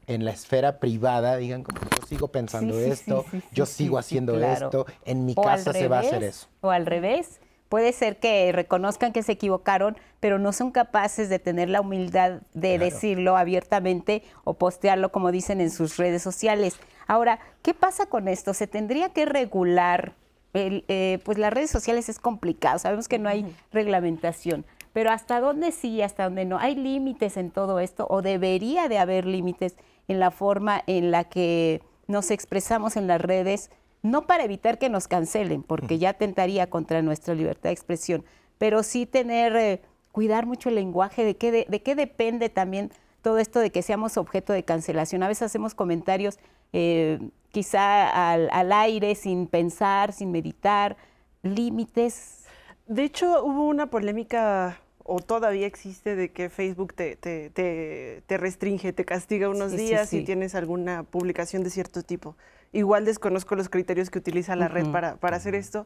en la esfera privada digan como yo sigo pensando esto, yo sigo haciendo esto, en mi casa se va a hacer eso. O al revés, puede ser que reconozcan que se equivocaron, pero no son capaces de tener la humildad de decirlo abiertamente o postearlo como dicen en sus redes sociales. Ahora, ¿qué pasa con esto? ¿Se tendría que regular? Eh, pues las redes sociales es complicado, sabemos que no hay reglamentación, pero ¿hasta dónde sí, hasta dónde no? ¿Hay límites en todo esto o debería de haber límites en la forma en la que nos expresamos en las redes? no para evitar que nos cancelen, porque ya tentaría contra nuestra libertad de expresión, pero sí tener, eh, cuidar mucho el lenguaje, de qué, de, qué depende también todo esto de que seamos objeto de cancelación. A veces hacemos comentarios eh, quizá al, al, aire, sin pensar, sin meditar, límites. De hecho, hubo una polémica, o todavía existe, de que Facebook te, te, te, restringe, te castiga unos días si tienes alguna publicación de cierto tipo. Igual desconozco los criterios que utiliza la red para, hacer esto,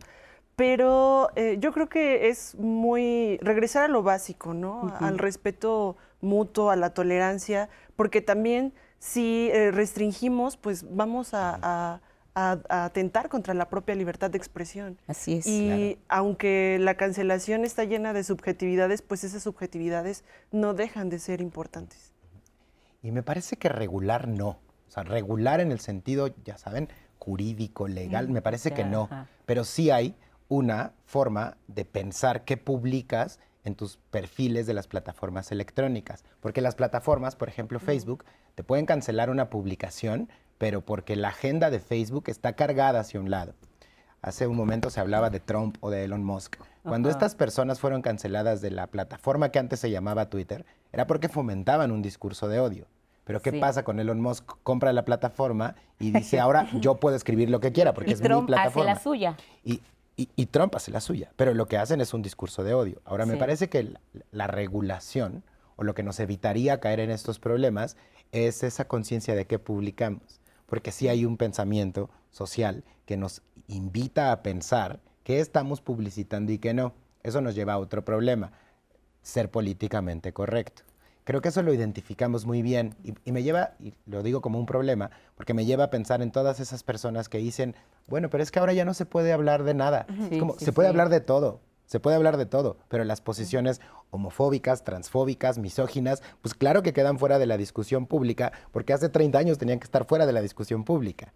pero eh, yo creo que es muy regresar a lo básico, ¿no? Al respeto mutuo, a la tolerancia, porque también si eh, restringimos, pues vamos a, atentar contra la propia libertad de expresión. Así es. Y aunque la cancelación está llena de subjetividades, pues esas subjetividades no dejan de ser importantes. Y me parece que regular no. O sea, regular en el sentido, ya saben, jurídico, legal, me parece que no. Pero sí hay una forma de pensar qué publicas en tus perfiles de las plataformas electrónicas. Porque las plataformas, por ejemplo Facebook, te pueden cancelar una publicación, pero porque la agenda de Facebook está cargada hacia un lado. Hace un momento se hablaba de Trump o de Elon Musk. Cuando estas personas fueron canceladas de la plataforma que antes se llamaba Twitter, era porque fomentaban un discurso de odio. Pero ¿qué pasa con Elon Musk? Compra la plataforma y dice, ahora yo puedo escribir lo que quiera porque es mi plataforma. hace la suya. Y, y, Trump hace la suya, pero lo que hacen es un discurso de odio. Ahora, me parece que la, regulación o lo que nos evitaría caer en estos problemas es esa conciencia de qué publicamos. Porque sí hay un pensamiento social que nos invita a pensar qué estamos publicitando y qué no. Eso nos lleva a otro problema, ser políticamente correcto. Creo que eso lo identificamos muy bien y, me lleva, y lo digo como un problema, porque me lleva a pensar en todas esas personas que dicen, bueno, pero es que ahora ya no se puede hablar de nada. como, se puede hablar de todo, Se puede hablar de todo, pero las posiciones homofóbicas, transfóbicas, misóginas, pues claro que quedan fuera de la discusión pública, porque hace 30 años tenían que estar fuera de la discusión pública.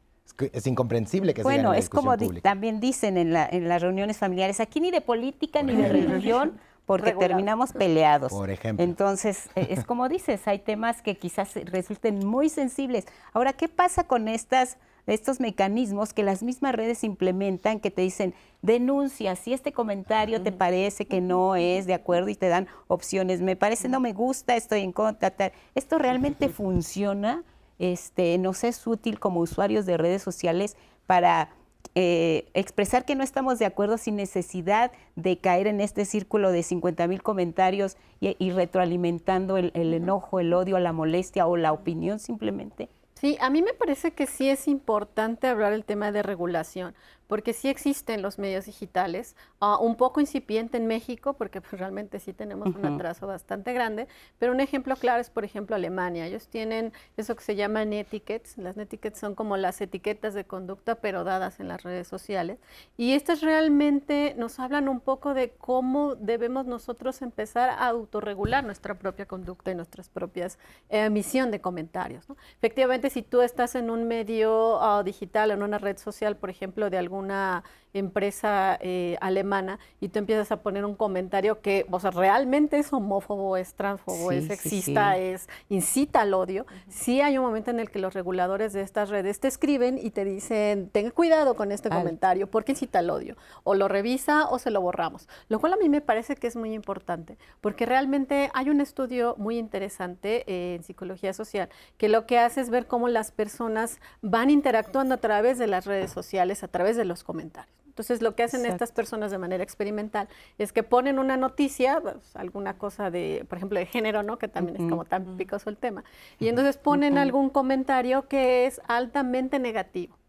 Es, incomprensible que bueno, sigan en la es como también dicen en, en las reuniones familiares, aquí ni de política ni de religión porque terminamos peleados. Por ejemplo. Entonces, e, es como dices, hay temas que quizás resulten muy sensibles. Ahora, ¿qué pasa con estas estos mecanismos que las mismas redes implementan que te dicen, denuncia, si este comentario te parece que no es de acuerdo y te dan opciones, me parece no me gusta, estoy en contra, tal. ¿Esto realmente funciona? Este, ¿Nos es útil como usuarios de redes sociales para eh, expresar que no estamos de acuerdo sin necesidad de caer en este círculo de 50 mil comentarios y, retroalimentando el, el enojo, el odio, la molestia o la opinión simplemente? Sí, a mí me parece que sí es importante hablar el tema de regulación, porque sí existen los medios digitales, ah, un poco incipiente en México, porque pues, realmente sí tenemos un atraso bastante grande, pero un ejemplo claro es, por ejemplo, Alemania. Ellos tienen eso que se llama etiquettes. Las etiquettes son como las etiquetas de conducta, pero dadas en las redes sociales. Y estas realmente nos hablan un poco de cómo debemos nosotros empezar a autorregular nuestra propia conducta y nuestras propias eh, emisión de comentarios. Efectivamente, si tú estás en un medio ah, digital, en una red social, por ejemplo, de algún una empresa eh, alemana y tú empiezas a poner un comentario que, o sea, realmente es homófobo, es transfobo, es sexista, es incita al odio, sí hay un momento en el que los reguladores de estas redes te escriben y te dicen, ten cuidado con este comentario, porque incita al odio, o lo revisa o se lo borramos, lo cual a mí me parece que es muy importante, porque realmente hay un estudio muy interesante eh, en psicología social que lo que hace es ver cómo las personas van interactuando a través de las redes sociales, a través de los comentarios. Entonces, lo que hacen estas personas de manera experimental es que ponen una noticia, pues, alguna cosa de, por ejemplo, de género, ¿no? Que también es como tan picoso el tema. Y entonces ponen algún comentario que es altamente negativo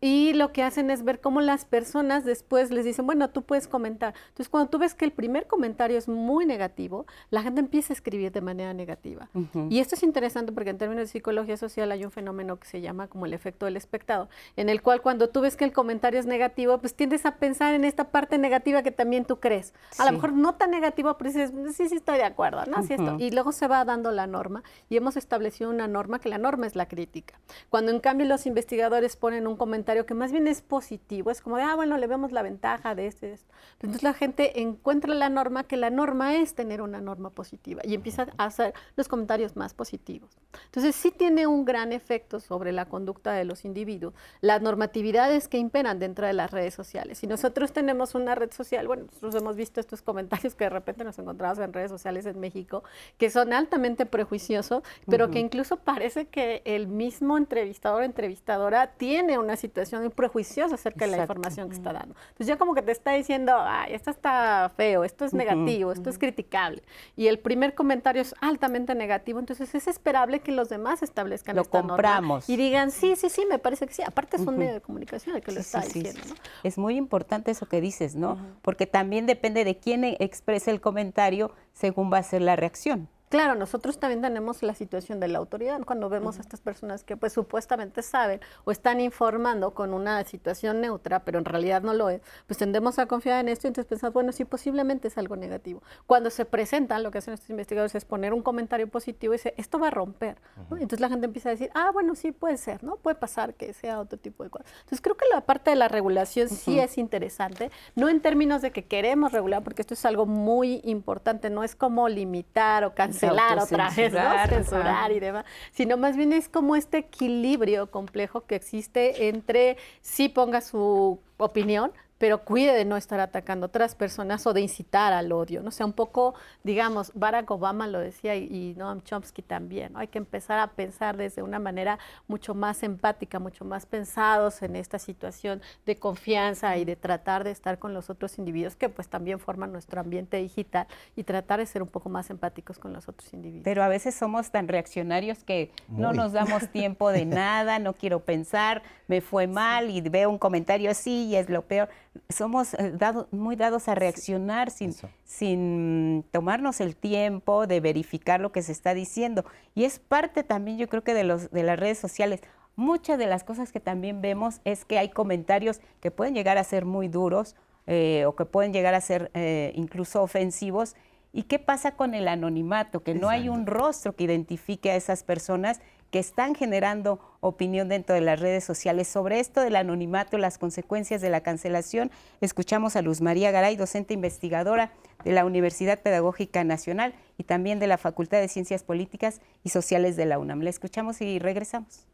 y lo que hacen es ver cómo las personas después les dicen, bueno, tú puedes comentar. Entonces, cuando tú ves que el primer comentario es muy negativo, la gente empieza a escribir de manera negativa. Y esto es interesante porque en términos de psicología social hay un fenómeno que se llama como el efecto del espectador, en el cual cuando tú ves que el comentario es negativo, pues tiendes a pensar en esta parte negativa que también tú crees. A lo mejor no tan negativo, pero dices, sí, sí estoy de acuerdo, ¿no? esto. Y luego se va dando la norma y hemos establecido una norma que la norma es la crítica. Cuando en cambio los investigadores ponen un comentario que más bien es positivo, es como de, ah, bueno, le vemos la ventaja de este, esto. Entonces la gente encuentra la norma, que la norma es tener una norma positiva y empieza a hacer los comentarios más positivos. Entonces sí tiene un gran efecto sobre la conducta de los individuos, las normatividades que imperan dentro de las redes sociales. Si nosotros tenemos una red social, bueno, nosotros hemos visto estos comentarios que de repente nos encontramos en redes sociales en México, que son altamente prejuiciosos, pero que incluso parece que el mismo entrevistador o entrevistadora tiene una situación situación prejuiciosa acerca de la información que está dando. Entonces ya como que te está diciendo, ay, esto está feo, esto es negativo, esto es criticable. Y el primer comentario es altamente negativo, entonces es esperable que los demás establezcan lo compramos y digan, sí, sí, sí, me parece que sí. Aparte es un medio de comunicación el que lo está diciendo. ¿no? Es muy importante eso que dices, ¿no? Porque también depende de quién exprese el comentario según va a ser la reacción. Claro, nosotros también tenemos la situación de la autoridad cuando vemos a estas personas que pues supuestamente saben o están informando con una situación neutra, pero en realidad no lo es, pues tendemos a confiar en esto y entonces pensamos, bueno, sí, posiblemente es algo negativo. Cuando se presentan, lo que hacen estos investigadores es poner un comentario positivo y dice, esto va a romper. Entonces la gente empieza a decir, ah, bueno, sí puede ser, ¿no? Puede pasar que sea otro tipo de cosas. Entonces creo que la parte de la regulación sí es interesante, no en términos de que queremos regular, porque esto es algo muy importante, no es como limitar o cancelar cancelar otra vez, ¿no? censurar y demás, sino más bien es como este equilibrio complejo que existe entre sí ponga su opinión, pero cuide de no estar atacando a otras personas o de incitar al odio, ¿no? O sea, un poco, digamos, Barack Obama lo decía y, Noam Chomsky también, ¿no? Hay que empezar a pensar desde una manera mucho más empática, mucho más pensados en esta situación de confianza y de tratar de estar con los otros individuos que pues también forman nuestro ambiente digital y tratar de ser un poco más empáticos con los otros individuos. Pero a veces somos tan reaccionarios que no nos damos tiempo de nada, no quiero pensar, me fue mal y veo un comentario así y es lo peor somos eh, muy dados a reaccionar sin, sin tomarnos el tiempo de verificar lo que se está diciendo. Y es parte también, yo creo que de, los, de las redes sociales. Muchas de las cosas que también vemos es que hay comentarios que pueden llegar a ser muy duros, eh, o que pueden llegar a ser eh, incluso ofensivos. ¿Y qué pasa con el anonimato? Que no hay un rostro que identifique a esas personas que están generando opinión dentro de las redes sociales. Sobre esto del anonimato, las consecuencias de la cancelación, escuchamos a Luz María Garay, docente investigadora de la Universidad Pedagógica Nacional y también de la Facultad de Ciencias Políticas y Sociales de la UNAM. La escuchamos y regresamos.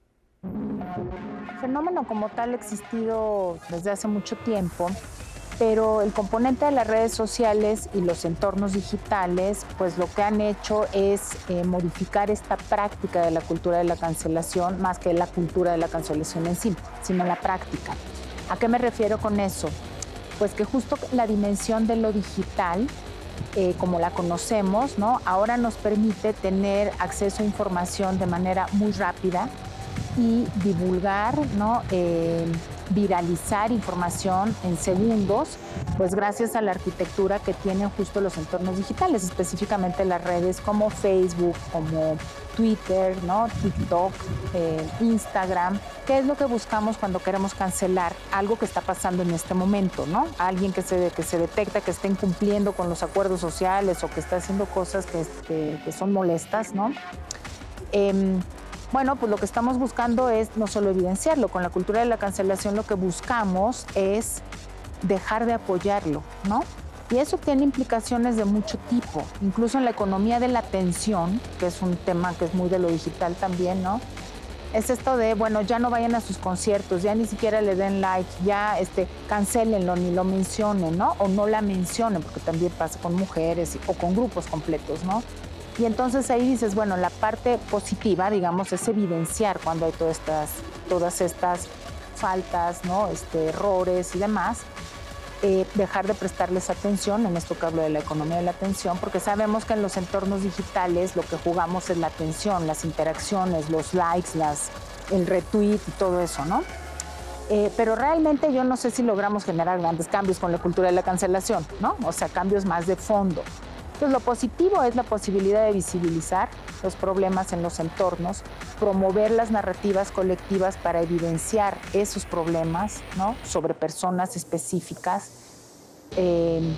El fenómeno como tal ha existido desde hace mucho tiempo pero el componente de las redes sociales y los entornos digitales, pues lo que han hecho es eh, modificar esta práctica de la cultura de la cancelación más que la cultura de la cancelación en sí, sino la práctica. ¿A qué me refiero con eso? Pues que justo la dimensión de lo digital, eh, como la conocemos, ¿no? ahora nos permite tener acceso a información de manera muy rápida y divulgar, ¿no? Eh, viralizar información en segundos, pues gracias a la arquitectura que tienen justo los entornos digitales, específicamente las redes como Facebook, como Twitter, ¿no? TikTok, eh, Instagram. ¿Qué es lo que buscamos cuando queremos cancelar algo que está pasando en este momento, ¿no? Alguien que se, que se detecta que está incumpliendo con los acuerdos sociales o que está haciendo cosas que, que son molestas, ¿no? Em, bueno, pues lo que estamos buscando es no solo evidenciarlo, con la cultura de la cancelación lo que buscamos es dejar de apoyarlo, ¿no? Y eso tiene implicaciones de mucho tipo, incluso en la economía de la atención, que es un tema que es muy de lo digital también, ¿no? Es esto de, bueno, ya no vayan a sus conciertos, ya ni siquiera le den like, ya este, cancelenlo, ni lo mencionen, ¿no? O no la mencionen, porque también pasa con mujeres o con grupos completos, ¿no? Y entonces ahí dices, bueno, la parte positiva, digamos, es evidenciar cuando hay todas estas, todas estas faltas, ¿no? Este, errores y demás. Eh, dejar de prestarles atención, en esto que hablo de la economía de la atención, porque sabemos que en los entornos digitales lo que jugamos es la atención, las interacciones, los likes, las, el retweet y todo eso, ¿no? Eh, pero realmente yo no sé si logramos generar grandes cambios con la cultura de la cancelación, ¿no? O sea, cambios más de fondo. Entonces, lo positivo es la posibilidad de visibilizar los problemas en los entornos, promover las narrativas colectivas para evidenciar esos problemas ¿no? sobre personas específicas. Eh,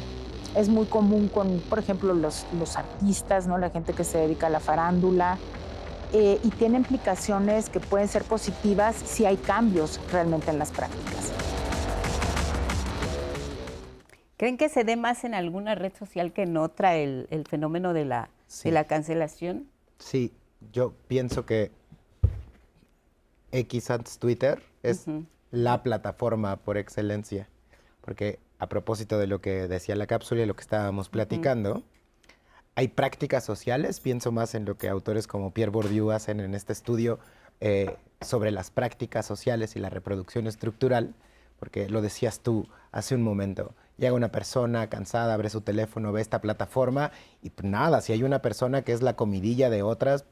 es muy común con, por ejemplo, los, los, artistas, ¿no? la gente que se dedica a la farándula, eh, y tiene implicaciones que pueden ser positivas si hay cambios realmente en las prácticas. ¿Creen que se dé más en alguna red social que en otra el, fenómeno de la, la cancelación? Sí, yo pienso que X antes Twitter es la plataforma por excelencia, porque a propósito de lo que decía la cápsula y lo que estábamos platicando, hay prácticas sociales, pienso más en lo que autores como Pierre Bourdieu hacen en este estudio eh, sobre las prácticas sociales y la reproducción estructural, porque lo decías tú hace un momento, llega una persona cansada, abre su teléfono, ve esta plataforma y pues nada, si hay una persona que es la comidilla de otras,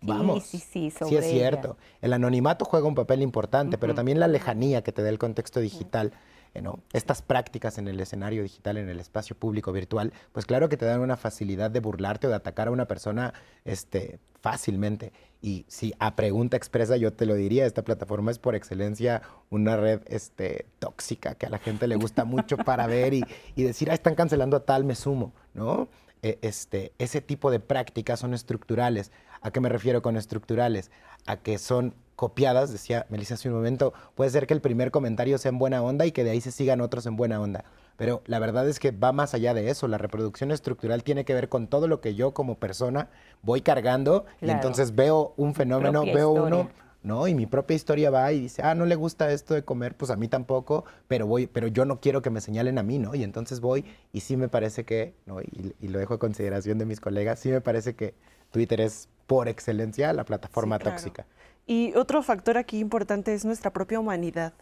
vamos. Sí, sí, sí, sí es cierto. El anonimato juega un papel importante, pero también la lejanía que te da el contexto digital. Eh, ¿no? Estas prácticas en el escenario digital, en el espacio público virtual, pues claro que te dan una facilidad de burlarte o de atacar a una persona este, fácilmente. Y si a pregunta expresa yo te lo diría, esta plataforma es por excelencia una red este, tóxica que a la gente le gusta mucho para ver y, decir, ah, están cancelando a tal, me sumo, ¿no? E, este, ese tipo de prácticas son estructurales. ¿A qué me refiero con estructurales? A que son copiadas, decía Melissa hace un momento, puede ser que el primer comentario sea en buena onda y que de ahí se sigan otros en buena onda. Pero la verdad es que va más allá de eso. La reproducción estructural tiene que ver con todo lo que yo como persona voy cargando y entonces veo un fenómeno, veo uno, ¿no? Y mi propia historia va y dice, ah, no le gusta esto de comer, pues a mí tampoco, pero voy, pero yo no quiero que me señalen a mí, ¿no? Y entonces voy y sí me parece que, ¿no? Y, lo dejo a consideración de mis colegas, sí me parece que Twitter es por excelencia la plataforma tóxica. Y otro factor aquí importante es nuestra propia humanidad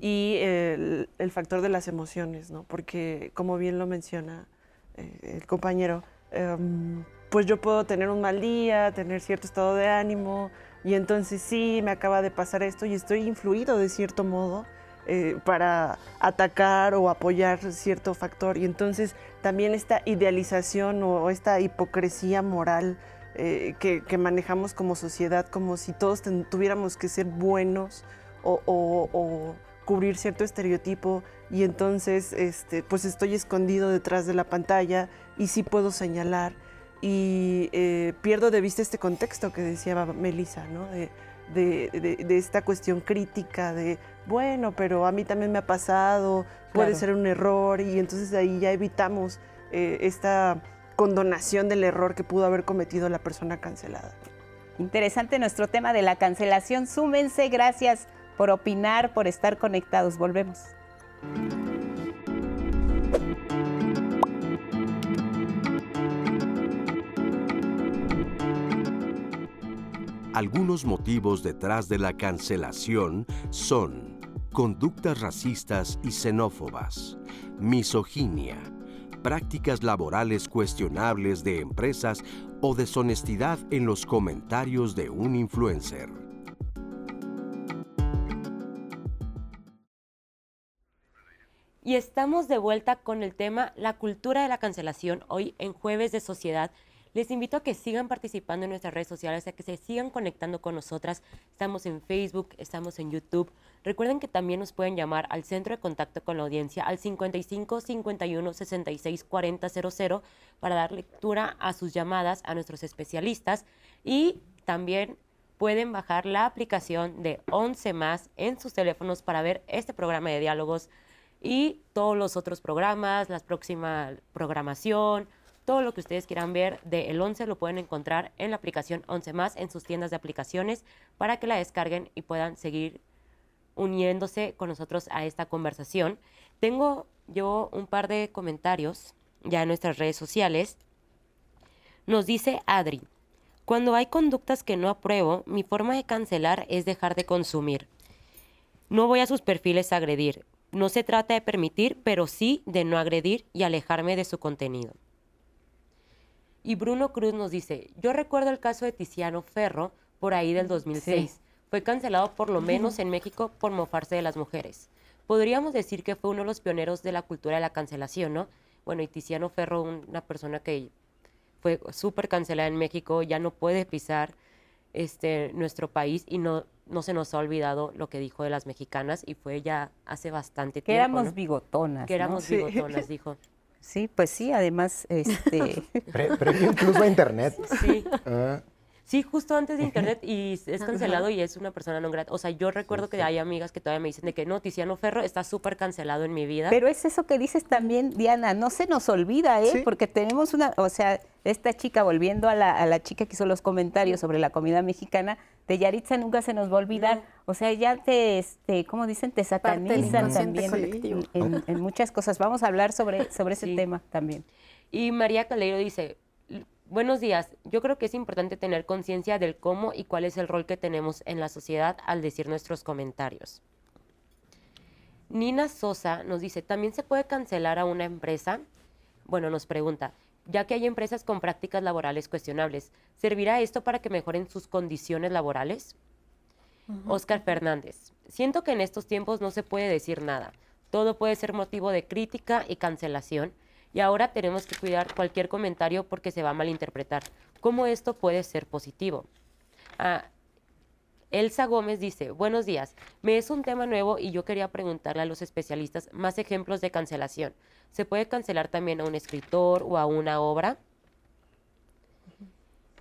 y el, factor de las emociones, ¿no? Porque como bien lo menciona eh, el compañero, em, pues yo puedo tener un mal día, tener cierto estado de ánimo y entonces sí, me acaba de pasar esto y estoy influido de cierto modo eh, para atacar o apoyar cierto factor y entonces también esta idealización o esta hipocresía moral eh, que, manejamos como sociedad, como si todos tuviéramos que ser buenos o, cubrir cierto estereotipo y entonces este, pues estoy escondido detrás de la pantalla y sí puedo señalar y eh, pierdo de vista este contexto que decía Melissa, ¿no? De, esta cuestión crítica de, bueno, pero a mí también me ha pasado, puede ser un error y entonces ahí ya evitamos eh, esta condonación del error que pudo haber cometido la persona cancelada. Interesante nuestro tema de la cancelación. Súmense, gracias por opinar, por estar conectados. Volvemos. Algunos motivos detrás de la cancelación son conductas racistas y xenófobas, misoginia, prácticas laborales cuestionables de empresas o deshonestidad en los comentarios de un influencer. Y estamos de vuelta con el tema La cultura de la cancelación hoy en Jueves de Sociedad les invito a que sigan participando en nuestras redes sociales, a que se sigan conectando con nosotras. Estamos en Facebook, estamos en YouTube. Recuerden que también nos pueden llamar al centro de contacto con la audiencia al 55 51 66 40 00 para dar lectura a sus llamadas a nuestros especialistas y también pueden bajar la aplicación de 11 más en sus teléfonos para ver este programa de diálogos y todos los otros programas, la próxima programación, todo lo que ustedes quieran ver de El 11 lo pueden encontrar en la aplicación 11 más en sus tiendas de aplicaciones para que la descarguen y puedan seguir uniéndose con nosotros a esta conversación. Tengo yo un par de comentarios ya en nuestras redes sociales. Nos dice Adri, cuando hay conductas que no apruebo, mi forma de cancelar es dejar de consumir. No voy a sus perfiles a agredir. No se trata de permitir, pero sí de no agredir y alejarme de su contenido. Y Bruno Cruz nos dice, yo recuerdo el caso de Tiziano Ferro por ahí del 2006. Fue cancelado por lo menos en México por mofarse de las mujeres. Podríamos decir que fue uno de los pioneros de la cultura de la cancelación, ¿no? Bueno, y Tiziano Ferro, una persona que fue súper cancelada en México, ya no puede pisar este, nuestro país y no, no se nos ha olvidado lo que dijo de las mexicanas y fue ya hace bastante tiempo. Que éramos bigotonas. Que éramos bigotonas, dijo. Sí, pues sí, además, este... Pre incluso a internet. Sí. Ah. Sí, justo antes de internet y es cancelado y es una persona no grata. O sea, yo recuerdo que hay amigas que todavía me dicen de que no, Tiziano Ferro está súper cancelado en mi vida. Pero es eso que dices también, Diana, no se nos olvida, ¿eh? Porque tenemos una, o sea, esta chica, volviendo a la, a la chica que hizo los comentarios sobre la comida mexicana, de Yaritza nunca se nos va a olvidar. O sea, ya te, este, ¿cómo dicen? Te satanizan también en, en, muchas cosas. Vamos a hablar sobre, sobre ese tema también. Y María Caldeiro dice, buenos días, yo creo que es importante tener conciencia del cómo y cuál es el rol que tenemos en la sociedad al decir nuestros comentarios. Nina Sosa nos dice, ¿también se puede cancelar a una empresa? Bueno, nos pregunta, ya que hay empresas con prácticas laborales cuestionables. ¿Servirá esto para que mejoren sus condiciones laborales? Oscar Fernández, siento que en estos tiempos no se puede decir nada. Todo puede ser motivo de crítica y cancelación y ahora tenemos que cuidar cualquier comentario porque se va a malinterpretar. ¿Cómo esto puede ser positivo? Ah, Elsa Gómez dice, buenos días, me es un tema nuevo y yo quería preguntarle a los especialistas más ejemplos de cancelación. ¿Se puede cancelar también a un escritor o a una obra?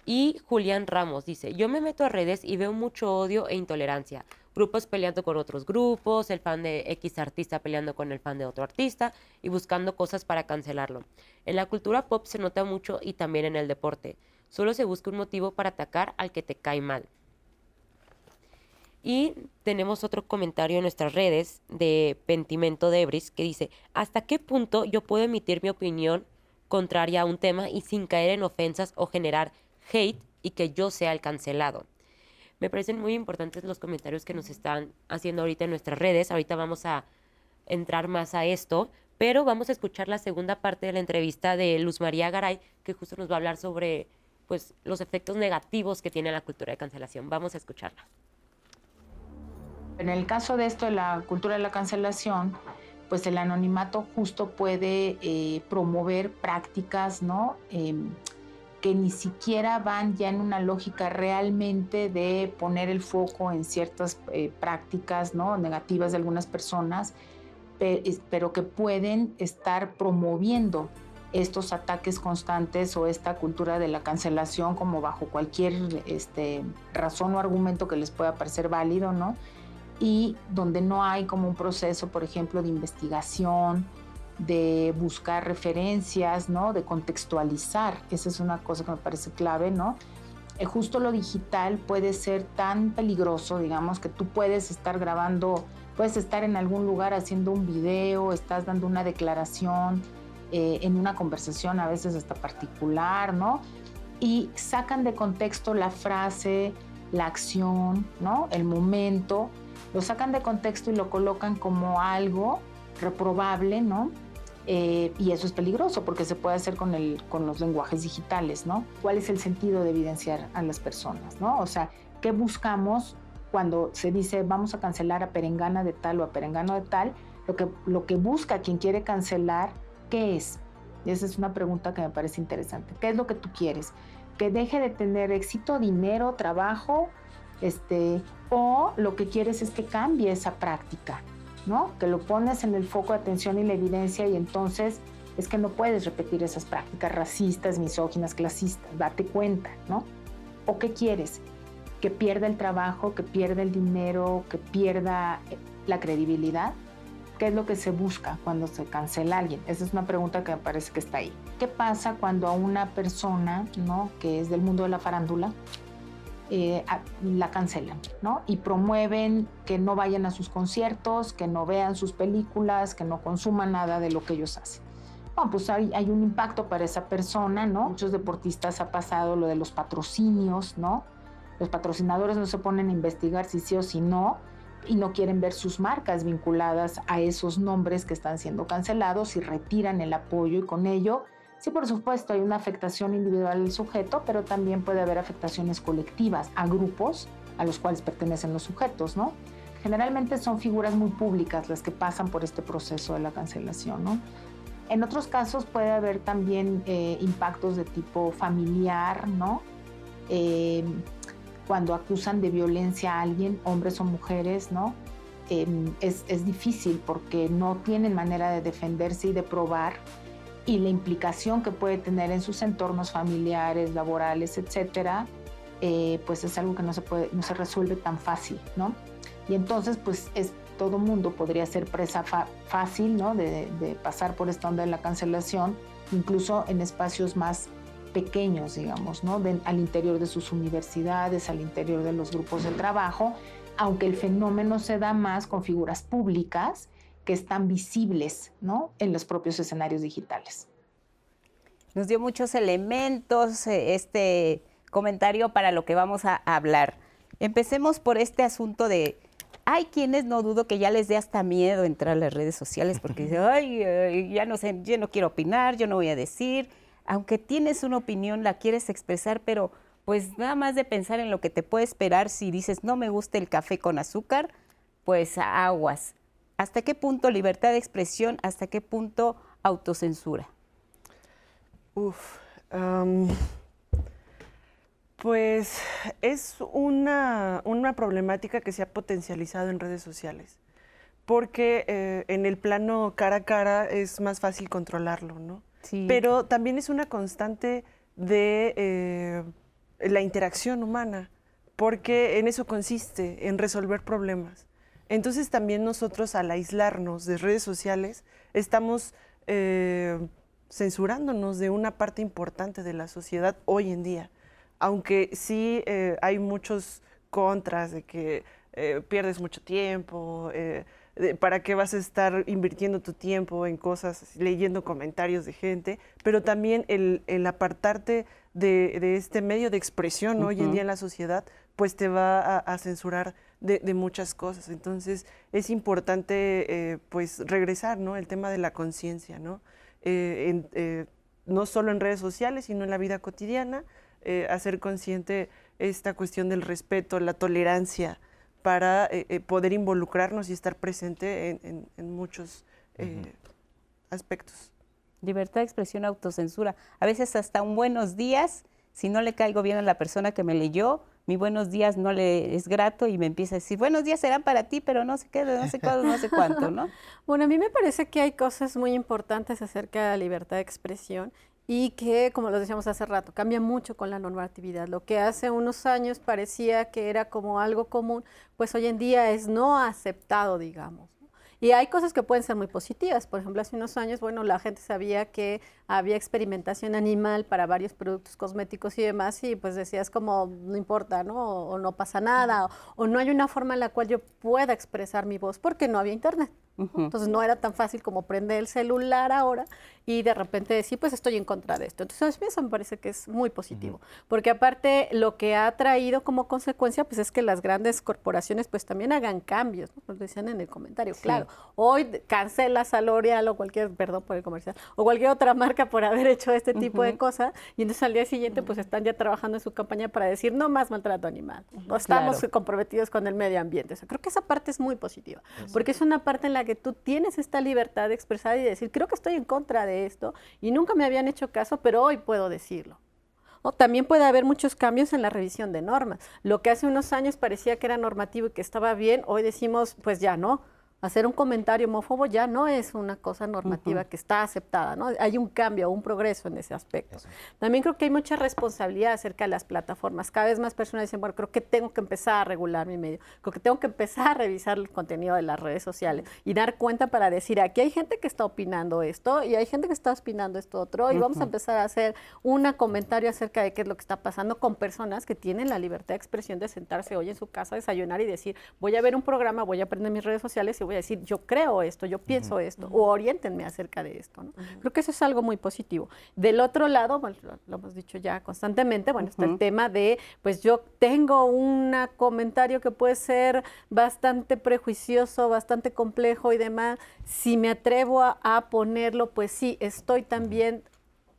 Y Julián Ramos dice, yo me meto a redes y veo mucho odio e intolerancia. Grupos peleando con otros grupos, el fan de X artista peleando con el fan de otro artista y buscando cosas para cancelarlo. En la cultura pop se nota mucho y también en el deporte. Solo se busca un motivo para atacar al que te cae mal. Y tenemos otro comentario en nuestras redes de Pentimento Debris que dice, ¿hasta qué punto yo puedo emitir mi opinión contraria a un tema y sin caer en ofensas o generar hate y que yo sea el cancelado? Me parecen muy importantes los comentarios que nos están haciendo ahorita en nuestras redes. Ahorita vamos a entrar más a esto, pero vamos a escuchar la segunda parte de la entrevista de Luz María Garay, que justo nos va a hablar sobre pues, los efectos negativos que tiene la cultura de cancelación. Vamos a escucharla. En el caso de esto de la cultura de la cancelación, pues el anonimato justo puede eh, promover prácticas, ¿no? Em, que ni siquiera van ya en una lógica realmente de poner el foco en ciertas eh, prácticas ¿no? negativas de algunas personas, pero que pueden estar promoviendo estos ataques constantes o esta cultura de la cancelación como bajo cualquier este, razón o argumento que les pueda parecer válido, ¿no? Y donde no hay como un proceso, por ejemplo, de investigación, de buscar referencias, ¿no? De contextualizar. Esa es una cosa que me parece clave, ¿no? Eh, justo lo digital puede ser tan peligroso, digamos, que tú puedes estar grabando, puedes estar en algún lugar haciendo un video, estás dando una declaración, eh, en una conversación a veces hasta particular, ¿no? Y sacan de contexto la frase, la acción, ¿no? El momento, lo sacan de contexto y lo colocan como algo reprobable, ¿no? Eh, y eso es peligroso porque se puede hacer con, el, con los lenguajes digitales, ¿no? ¿Cuál es el sentido de evidenciar a las personas, ¿no? O sea, ¿qué buscamos cuando se dice vamos a cancelar a Perengana de tal o a Perengano de tal? Lo que, lo que busca quien quiere cancelar, ¿qué es? Esa es una pregunta que me parece interesante. ¿Qué es lo que tú quieres? Que deje de tener éxito, dinero, trabajo, este, o lo que quieres es que cambie esa práctica, que lo pones en el foco de atención y la evidencia y entonces es que no puedes repetir esas prácticas racistas, misóginas, clasistas, date cuenta, ¿no? ¿O qué quieres? Que pierda el trabajo, que pierda el dinero, que pierda eh, la credibilidad. ¿Qué es lo que se busca cuando se cancela a alguien? Esa es una pregunta que me parece que está ahí. ¿Qué pasa cuando a una persona, ¿no? que es del mundo de la farándula, eh, la cancelan, ¿no? Y promueven que no vayan a sus conciertos, que no vean sus películas, que no consuman nada de lo que ellos hacen. Bueno, pues hay, un impacto para esa persona, ¿no? Muchos deportistas ha pasado lo de los patrocinios, ¿no? Los patrocinadores no se ponen a investigar si sí o si no y no quieren ver sus marcas vinculadas a esos nombres que están siendo cancelados y retiran el apoyo y con ello Sí, por supuesto, hay una afectación individual del sujeto, pero también puede haber afectaciones colectivas a grupos a los cuales pertenecen los sujetos, ¿no? Generalmente son figuras muy públicas las que pasan por este proceso de la cancelación, ¿no? En otros casos puede haber también eh, impactos de tipo familiar, ¿no? Eh, cuando acusan de violencia a alguien, hombres o mujeres, ¿no? Es, es difícil porque no tienen manera de defenderse y de probar y la implicación que puede tener en sus entornos familiares, laborales, etcétera, eh, pues es algo que no se, no se resuelve tan fácil, ¿no? Y entonces, pues es, todo mundo podría ser presa fácil, ¿no? De, pasar por esta onda de la cancelación, incluso en espacios más pequeños, digamos, ¿no? al interior de sus universidades, al interior de los grupos de trabajo, aunque el fenómeno se da más con figuras públicas que están visibles ¿no? en los propios escenarios digitales. Nos dio muchos elementos eh, este comentario para lo que vamos a hablar. Empecemos por este asunto de, hay quienes no dudo que ya les dé hasta miedo entrar a las redes sociales porque dicen, ay, ya no sé, yo no quiero opinar, yo no voy a decir, aunque tienes una opinión, la quieres expresar, pero pues nada más de pensar en lo que te puede esperar si dices, no me gusta el café con azúcar, pues aguas. ¿Hasta qué punto libertad de expresión? ¿Hasta qué punto autocensura? Uf, pues es una, problemática que se ha potencializado en redes sociales, porque eh, en el plano cara a cara es más fácil controlarlo, ¿no? Sí. Pero también es una constante de eh, la interacción humana, porque en eso consiste, en resolver problemas. Entonces también nosotros al aislarnos de redes sociales estamos eh, censurándonos de una parte importante de la sociedad hoy en día. Aunque sí eh, hay muchos contras de que eh, pierdes mucho tiempo, para qué vas a estar invirtiendo tu tiempo en cosas, leyendo comentarios de gente, pero también el, apartarte de, este medio de expresión hoy en día en la sociedad, pues te va a censurar de, muchas cosas. Entonces es importante eh, pues regresar, ¿no? El tema de la conciencia, ¿no? Eh, eh, no solo en redes sociales, sino en la vida cotidiana, hacer consciente esta cuestión del respeto, la tolerancia, para poder involucrarnos y estar presente en, muchos aspectos. Libertad de expresión, autocensura. A veces hasta un buenos días, si no le caigo bien a la persona que me leyó, mi buenos días no le es grato y me empieza a decir, buenos días serán para ti, pero no sé qué, no sé cuándo, no sé cuánto, ¿no? bueno, a mí me parece que hay cosas muy importantes acerca de la libertad de expresión y que, como lo decíamos hace rato, cambia mucho con la normatividad. Lo que hace unos años parecía que era como algo común, pues hoy en día es no aceptado, digamos. Y hay cosas que pueden ser muy positivas. Por ejemplo, hace unos años, bueno, la gente sabía que había experimentación animal para varios productos cosméticos y demás, y pues decías como, no importa, ¿no? O, no pasa nada, o, o, no hay una forma en la cual yo pueda expresar mi voz, porque no había internet. Entonces no era tan fácil como prender el celular ahora y de repente decir, pues estoy en contra de esto. Entonces eso me parece que es muy positivo, porque aparte lo que ha traído como consecuencia, pues es que las grandes corporaciones pues también hagan cambios, ¿no? Nos decían en el comentario, claro, hoy cancelas a L'Oreal o cualquier, perdón por el comercial, o cualquier otra marca por haber hecho este tipo de cosas, y entonces al día siguiente pues están ya trabajando en su campaña para decir, no más maltrato animal, no estamos comprometidos con el medio ambiente. O sea, creo que esa parte es muy positiva, porque es una parte en la que tú tienes esta libertad de expresar y decir, creo que estoy en contra de esto y nunca me habían hecho caso, pero hoy puedo decirlo. O también puede haber muchos cambios en la revisión de normas. Lo que hace unos años parecía que era normativo y que estaba bien, hoy decimos, pues ya no hacer un comentario homófobo ya no es una cosa normativa que está aceptada, ¿no? Hay un cambio, un progreso en ese aspecto. También creo que hay mucha responsabilidad acerca de las plataformas. Cada vez más personas dicen, bueno, creo que tengo que empezar a regular mi medio, creo que tengo que empezar a revisar el contenido de las redes sociales y dar cuenta para decir, aquí hay gente que está opinando esto y hay gente que está opinando esto otro y vamos a empezar a hacer un comentario acerca de qué es lo que está pasando con personas que tienen la libertad de expresión de sentarse hoy en su casa, desayunar y decir, voy a ver un programa, voy a aprender mis redes sociales y voy a decir, yo creo esto, yo pienso esto, o oriéntenme acerca de esto. ¿no? Creo que eso es algo muy positivo. Del otro lado, lo, hemos dicho ya constantemente, bueno, está el tema de, pues yo tengo un comentario que puede ser bastante prejuicioso, bastante complejo y demás. Si me atrevo a, a ponerlo, pues sí, estoy también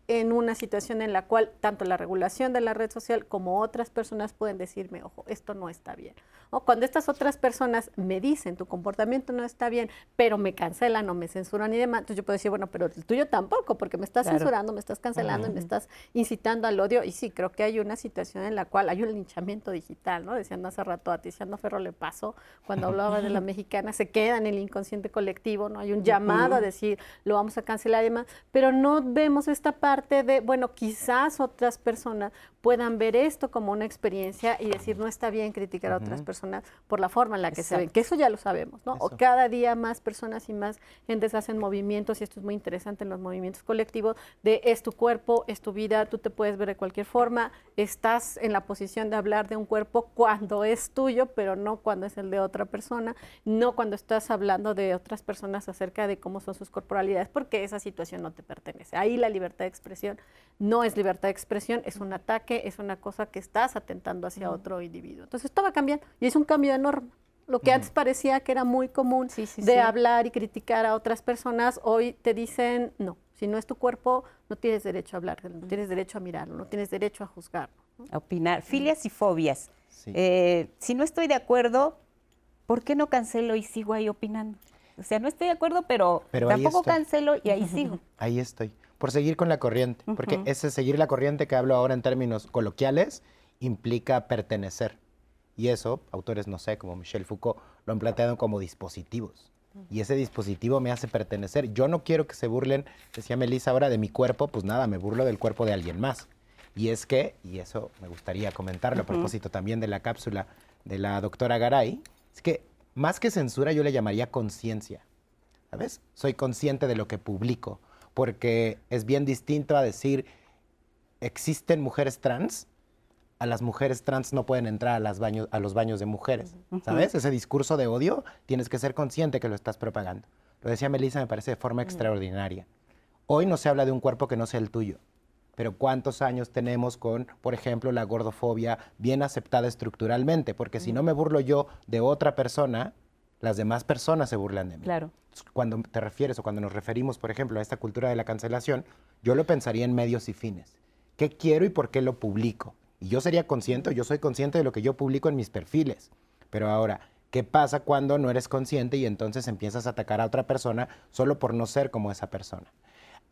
en una situación en la cual tanto la regulación de la red social como otras personas pueden decirme, ojo, esto no está bien. O cuando estas otras personas me dicen, tu comportamiento no está bien, pero me cancelan o me censuran y demás, entonces yo puedo decir, bueno, pero el tuyo tampoco, porque me estás censurando, me estás cancelando y me estás incitando al odio. Y sí, creo que hay una situación en la cual hay un linchamiento digital, ¿no? Decían hace rato a Tiziano Ferro le pasó cuando hablaba de la mexicana, se queda en el inconsciente colectivo, ¿no? Hay un llamado a decir, lo vamos a cancelar y demás, pero no vemos esta parte de, bueno, quizás otras personas puedan ver esto como una experiencia y decir, no está bien criticar a otras personas por la forma en la que se ven, que eso ya lo sabemos, ¿no? O cada día más personas y más gentes hacen movimientos, y esto es muy interesante en los movimientos colectivos, de es tu cuerpo, es tu vida, tú te puedes ver de cualquier forma, estás en la posición de hablar de un cuerpo cuando es tuyo, pero no cuando es el de otra persona, no cuando estás hablando de otras personas acerca de cómo son sus corporalidades, porque esa situación no te pertenece. Ahí la libertad de expresión no es libertad de expresión, es un ataque, es una cosa que estás atentando hacia otro individuo. Entonces esto va cambiando y es un cambio de norma. Lo que antes parecía que era muy común de hablar y criticar a otras personas, hoy te dicen, no, si no es tu cuerpo, no tienes derecho a hablar, no tienes derecho a mirarlo, no tienes derecho a juzgarlo. A opinar. Filias y fobias. Eh, si no estoy de acuerdo, ¿por qué no cancelo y sigo ahí opinando? O sea, no estoy de acuerdo, pero, pero tampoco cancelo y ahí sigo. Ahí estoy por seguir con la corriente, porque ese seguir la corriente que hablo ahora en términos coloquiales implica pertenecer. Y eso, autores, no sé, como Michel Foucault, lo han planteado como dispositivos. Y ese dispositivo me hace pertenecer. Yo no quiero que se burlen, decía Melissa ahora, de mi cuerpo, pues nada, me burlo del cuerpo de alguien más. Y es que, y eso me gustaría comentarlo a propósito también de la cápsula de la doctora Garay, es que más que censura yo le llamaría conciencia. ¿Sabes? Soy consciente de lo que publico, porque es bien distinto a decir, existen mujeres trans, a las mujeres trans no pueden entrar a, las baños, a los baños de mujeres, ¿sabes? Ese discurso de odio, tienes que ser consciente que lo estás propagando. Lo decía Melissa, me parece de forma extraordinaria. Hoy no se habla de un cuerpo que no sea el tuyo, pero ¿cuántos años tenemos con, por ejemplo, la gordofobia bien aceptada estructuralmente? Porque si no me burlo yo de otra persona, las demás personas se burlan de mí. Claro. Cuando te refieres o cuando nos referimos, por ejemplo, a esta cultura de la cancelación, yo lo pensaría en medios y fines. ¿Qué quiero y por qué lo publico? Y yo sería consciente, yo soy consciente de lo que yo publico en mis perfiles. Pero ahora, ¿qué pasa cuando no eres consciente y entonces empiezas a atacar a otra persona solo por no ser como esa persona?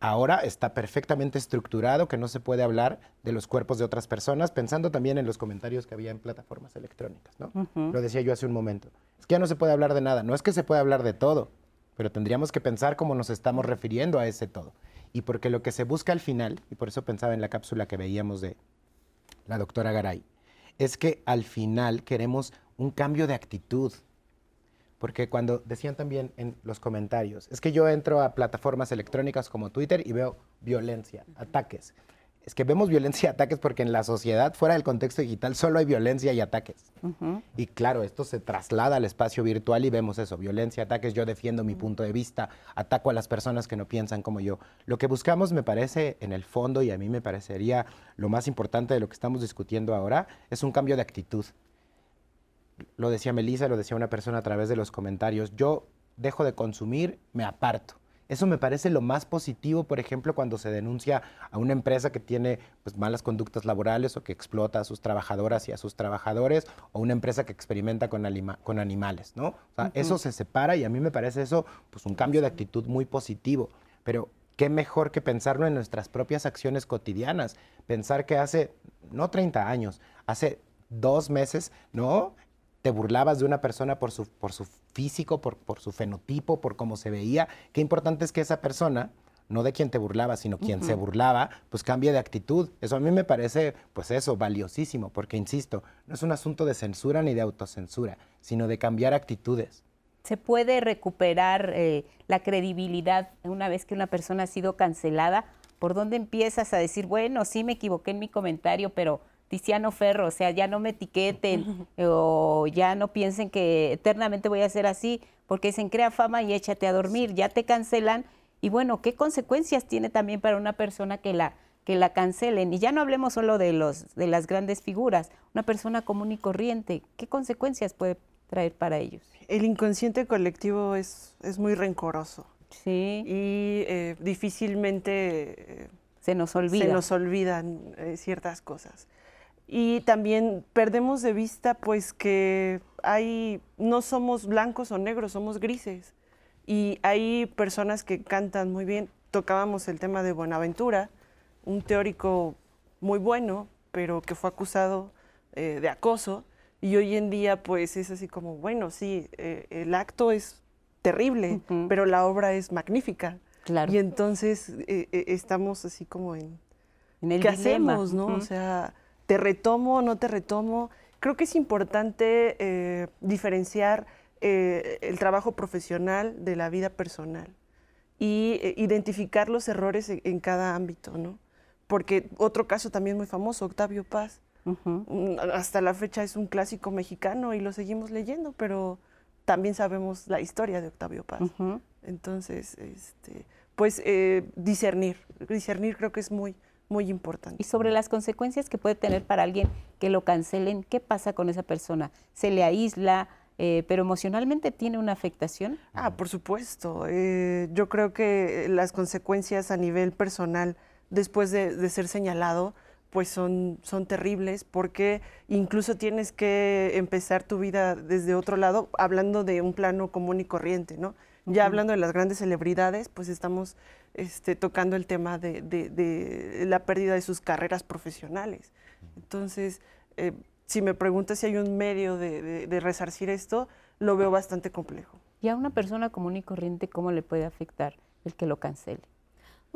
Ahora está perfectamente estructurado que no se puede hablar de los cuerpos de otras personas, pensando también en los comentarios que había en plataformas electrónicas, ¿no? Lo decía yo hace un momento. Es que ya no se puede hablar de nada, no es que se pueda hablar de todo, pero tendríamos que pensar cómo nos estamos refiriendo a ese todo. Y porque lo que se busca al final, y por eso pensaba en la cápsula que veíamos de la doctora Garay, es que al final queremos un cambio de actitud, porque cuando decían también en los comentarios, es que yo entro a plataformas electrónicas como Twitter y veo violencia, ataques. Es que vemos violencia y ataques porque en la sociedad, fuera del contexto digital, solo hay violencia y ataques. Y claro, esto se traslada al espacio virtual y vemos eso, violencia, ataques, yo defiendo mi punto de vista, ataco a las personas que no piensan como yo. Lo que buscamos, me parece, en el fondo, y a mí me parecería lo más importante de lo que estamos discutiendo ahora, es un cambio de actitud lo decía Melissa, lo decía una persona a través de los comentarios, yo dejo de consumir, me aparto. Eso me parece lo más positivo, por ejemplo, cuando se denuncia a una empresa que tiene pues, malas conductas laborales o que explota a sus trabajadoras y a sus trabajadores, o una empresa que experimenta con, con animales, ¿no? O sea, eso se separa y a mí me parece eso pues, un cambio de actitud muy positivo. Pero qué mejor que pensarlo en nuestras propias acciones cotidianas. Pensar que hace, no 30 años, hace dos meses, ¿no? Te burlabas de una persona por su, por su físico, por, por su fenotipo, por cómo se veía. Qué importante es que esa persona, no de quien te burlaba, sino quien se burlaba, pues cambie de actitud. Eso a mí me parece, pues eso, valiosísimo, porque insisto, no es un asunto de censura ni de autocensura, sino de cambiar actitudes. ¿Se puede recuperar eh, la credibilidad una vez que una persona ha sido cancelada? ¿Por dónde empiezas a decir, bueno, sí me equivoqué en mi comentario, pero Tiziano Ferro, o sea, ya no me etiqueten o ya no piensen que eternamente voy a ser así, porque dicen crea fama y échate a dormir, ya te cancelan y bueno, ¿qué consecuencias tiene también para una persona que la que la cancelen? Y ya no hablemos solo de los de las grandes figuras, una persona común y corriente, ¿qué consecuencias puede traer para ellos? El inconsciente colectivo es, es muy rencoroso. Sí. Y eh, difícilmente eh, se nos olvida. Se nos olvidan eh, ciertas cosas y también perdemos de vista pues que hay no somos blancos o negros, somos grises y hay personas que cantan muy bien. Tocábamos el tema de Buenaventura, un teórico muy bueno, pero que fue acusado eh, de acoso y hoy en día pues es así como, bueno, sí, eh, el acto es terrible, pero la obra es magnífica. Claro. Y entonces eh, estamos así como en, en el ¿qué dilema. hacemos, no? O sea, ¿Te retomo o no te retomo? Creo que es importante eh, diferenciar eh, el trabajo profesional de la vida personal y eh, identificar los errores en, cada ámbito, ¿no? Porque otro caso también muy famoso, Octavio Paz, hasta la fecha es un clásico mexicano y lo seguimos leyendo, pero también sabemos la historia de Octavio Paz. Entonces, este, pues discernir, discernir creo que es muy, muy importante. Y sobre las consecuencias que puede tener para alguien que lo cancelen, ¿qué pasa con esa persona? ¿Se le aísla? Eh, pero emocionalmente tiene una afectación. Ah, por supuesto. Eh, yo creo que las consecuencias a nivel personal después de, ser señalado, pues son, son terribles porque incluso tienes que empezar tu vida desde otro lado, hablando de un plano común y corriente, ¿no? Ya hablando de las grandes celebridades, pues estamos este, tocando el tema de, la pérdida de sus carreras profesionales. Entonces, eh, si me preguntas si hay un medio de, resarcir esto, lo veo bastante complejo. ¿Y a una persona común y corriente cómo le puede afectar el que lo cancele?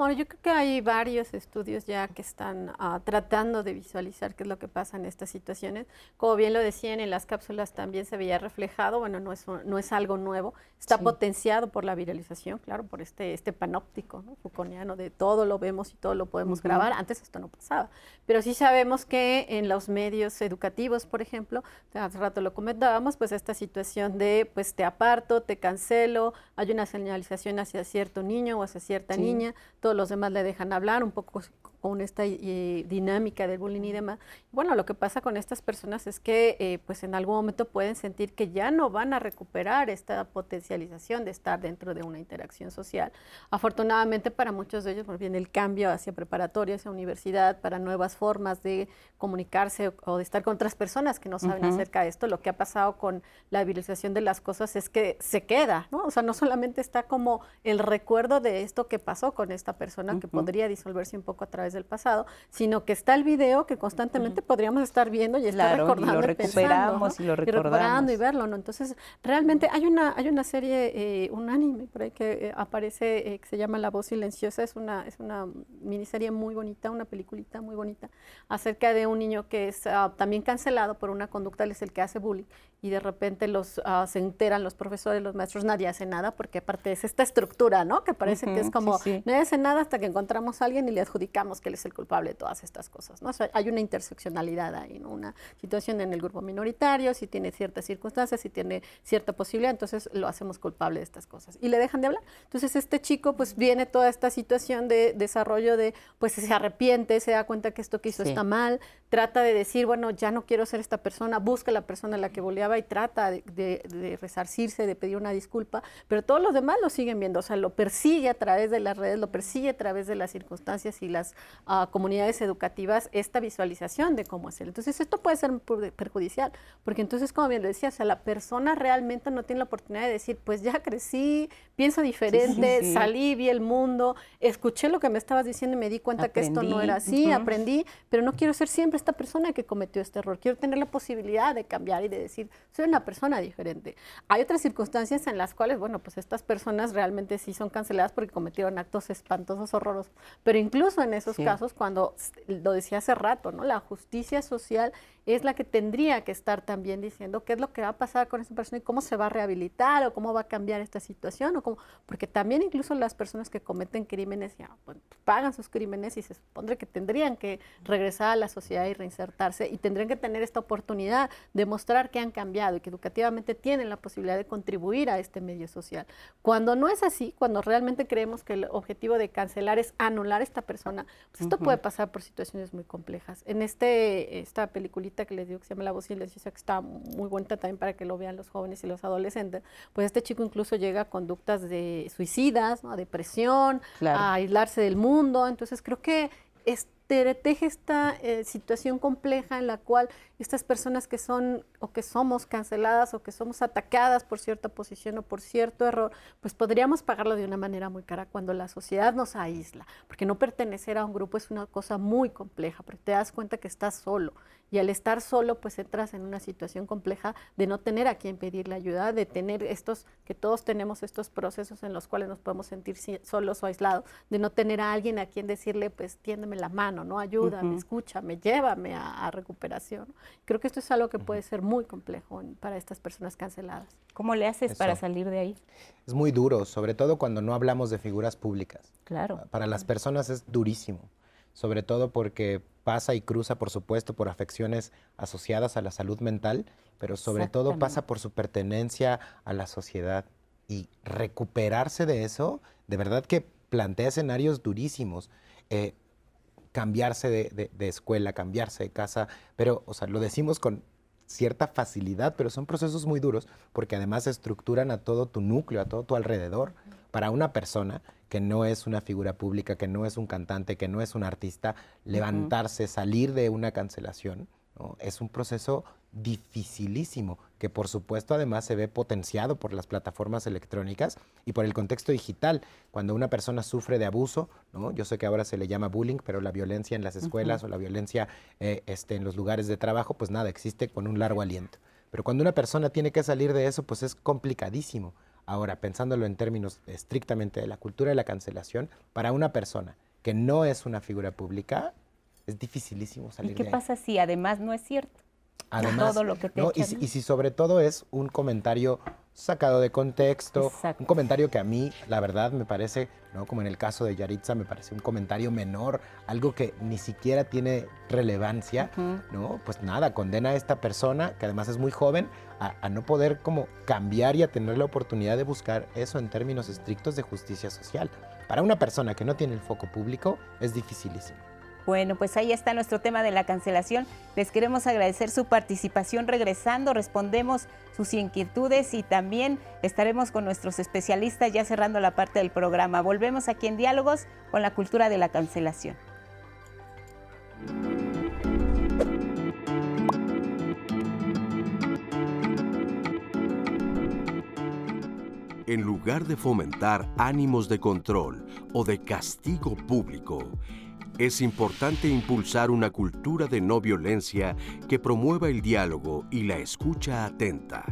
Bueno, yo creo que hay varios estudios ya que están ah, tratando de visualizar qué es lo que pasa en estas situaciones. Como bien lo decían, en las cápsulas también se veía reflejado, bueno, no es, no es algo nuevo, está potenciado por la viralización, claro, por este, este panóptico ¿no? Foucaultiano de todo lo vemos y todo lo podemos grabar. Antes esto no pasaba, pero sí sabemos que en los medios educativos, por ejemplo, hace rato lo comentábamos, pues esta situación de, pues te aparto, te cancelo, hay una señalización hacia cierto niño o hacia cierta niña, los demás le dejan hablar, un poco con esta eh, dinámica del bullying y demás. Bueno, lo que pasa con estas personas es que eh, pues en algún momento pueden sentir que ya no van a recuperar esta potencialización de estar dentro de una interacción social. Afortunadamente para muchos de ellos pues, viene el cambio hacia preparatoria, hacia universidad, para nuevas formas de comunicarse o de estar con otras personas que no saben acerca de esto. Lo que ha pasado con la viralización de las cosas es que se queda, ¿no? O sea, no solamente está como el recuerdo de esto que pasó con esta persona, que podría disolverse un poco a través del pasado, sino que está el video que constantemente podríamos estar viendo y estar recordando. Y lo recuperamos y, lo recordamos. Y, verlo, ¿no? Entonces, realmente hay una, hay una serie, eh, un anime por ahí que eh, aparece, eh, que se llama La voz silenciosa, es una, es una miniserie muy bonita, una peliculita muy bonita, acerca de un niño que es ah, también cancelado por una conducta, él es el que hace bullying, y de repente los uh, se enteran los profesores, los maestros, nadie hace nada, porque aparte es esta estructura, ¿no? Que parece que es como, nadie hace nada hasta que encontramos a alguien y le adjudicamos que él es el culpable de todas estas cosas, ¿no? hay una interseccionalidad ahí, ¿no? Una situación en el grupo minoritario, si tiene ciertas circunstancias, si tiene cierta posibilidad, entonces lo hacemos culpable de estas cosas. Y le dejan de hablar. Entonces este chico, pues viene toda esta situación de desarrollo de, pues se arrepiente, se da cuenta que esto que hizo está mal, trata de decir, bueno, ya no quiero ser esta persona, busca la persona a la que boleaba y trata de, resarcirse, de pedir una disculpa, pero todos los demás lo siguen viendo, o sea, lo persigue a través de las redes, lo persigue a través de las circunstancias y las ah, comunidades educativas esta visualización de cómo hacer. Entonces, esto puede ser perjudicial, porque entonces, como bien lo decía, o sea, la persona realmente no tiene la oportunidad de decir, pues ya crecí, pienso diferente, salí, vi el mundo, escuché lo que me estabas diciendo y me di cuenta que esto no era así, aprendí, pero no quiero ser siempre esta persona que cometió este error, quiero tener la posibilidad de cambiar y de decir, soy una persona diferente. Hay otras circunstancias en las cuales, bueno, pues estas personas realmente sí son canceladas porque cometieron actos espantosos, horrorosos. Pero incluso en esos casos, cuando lo decía hace rato, ¿no? La justicia social es la que tendría que estar también diciendo qué es lo que va a pasar con esa persona y cómo se va a rehabilitar o cómo va a cambiar esta situación o cómo, porque también incluso las personas que cometen crímenes ya pues, pagan sus crímenes y se supone que tendrían que regresar a la sociedad y reinsertarse y tendrían que tener esta oportunidad de mostrar que han cambiado y que educativamente tienen la posibilidad de contribuir a este medio social. Cuando no es así, cuando realmente creemos que el objetivo de cancelar es anular a esta persona, pues esto puede pasar por situaciones muy complejas. En este esta peliculita que les digo que se llama La voz silenciosa, que está muy bonita también para que lo vean los jóvenes y los adolescentes, pues este chico incluso llega a conductas de suicidas, ¿no? a depresión, a aislarse del mundo. Entonces creo que este, teje esta eh, situación compleja en la cual estas personas que son o que somos canceladas o que somos atacadas por cierta posición o por cierto error, pues podríamos pagarlo de una manera muy cara cuando la sociedad nos aísla, porque no pertenecer a un grupo es una cosa muy compleja, porque te das cuenta que estás solo y al estar solo pues entras en una situación compleja de no tener a quien pedirle ayuda, de tener estos, que todos tenemos estos procesos en los cuales nos podemos sentir solos o aislados, de no tener a alguien a quien decirle pues tiéndeme la mano, no ayúdame, escúchame, llévame a, a recuperación. Creo que esto es algo que puede ser muy complejo para estas personas canceladas. ¿Cómo le haces para salir de ahí? Es muy duro, sobre todo cuando no hablamos de figuras públicas. Claro. Para las personas es durísimo, sobre todo porque pasa y cruza, por supuesto, por afecciones asociadas a la salud mental, pero sobre todo pasa por su pertenencia a la sociedad. Y recuperarse de eso, de verdad que plantea escenarios durísimos. Eh, cambiarse de, escuela, cambiarse de casa, pero, o sea, lo decimos con cierta facilidad, pero son procesos muy duros porque además estructuran a todo tu núcleo, a todo tu alrededor. Para una persona que no es una figura pública, que no es un cantante, que no es un artista, levantarse, salir de una cancelación, es un proceso dificilísimo, que por supuesto además se ve potenciado por las plataformas electrónicas y por el contexto digital. Cuando una persona sufre de abuso, ¿no? yo sé que ahora se le llama bullying, pero la violencia en las escuelas o la violencia eh, este, en los lugares de trabajo, pues nada, existe con un largo aliento. Pero cuando una persona tiene que salir de eso, pues es complicadísimo. Ahora, pensándolo en términos estrictamente de la cultura de la cancelación, para una persona que no es una figura pública, es dificilísimo salir ¿Y qué pasa si además no es cierto? Además, todo lo que te y, si, sobre todo es un comentario sacado de contexto, un comentario que a mí, la verdad, me parece, ¿no? como en el caso de Yaritza, me parece un comentario menor, algo que ni siquiera tiene relevancia, ¿no? Pues nada, condena a esta persona, que además es muy joven, a, a, no poder como cambiar y a tener la oportunidad de buscar eso en términos estrictos de justicia social. Para una persona que no tiene el foco público, es dificilísimo. Bueno, pues ahí está nuestro tema de la cancelación. Les queremos agradecer su participación regresando, respondemos sus inquietudes y también estaremos con nuestros especialistas ya cerrando la parte del programa. Volvemos aquí en Diálogos con la cultura de la cancelación. en lugar de fomentar ánimos de control o de castigo público, es importante impulsar una cultura de no violencia que promueva el diálogo y la escucha atenta.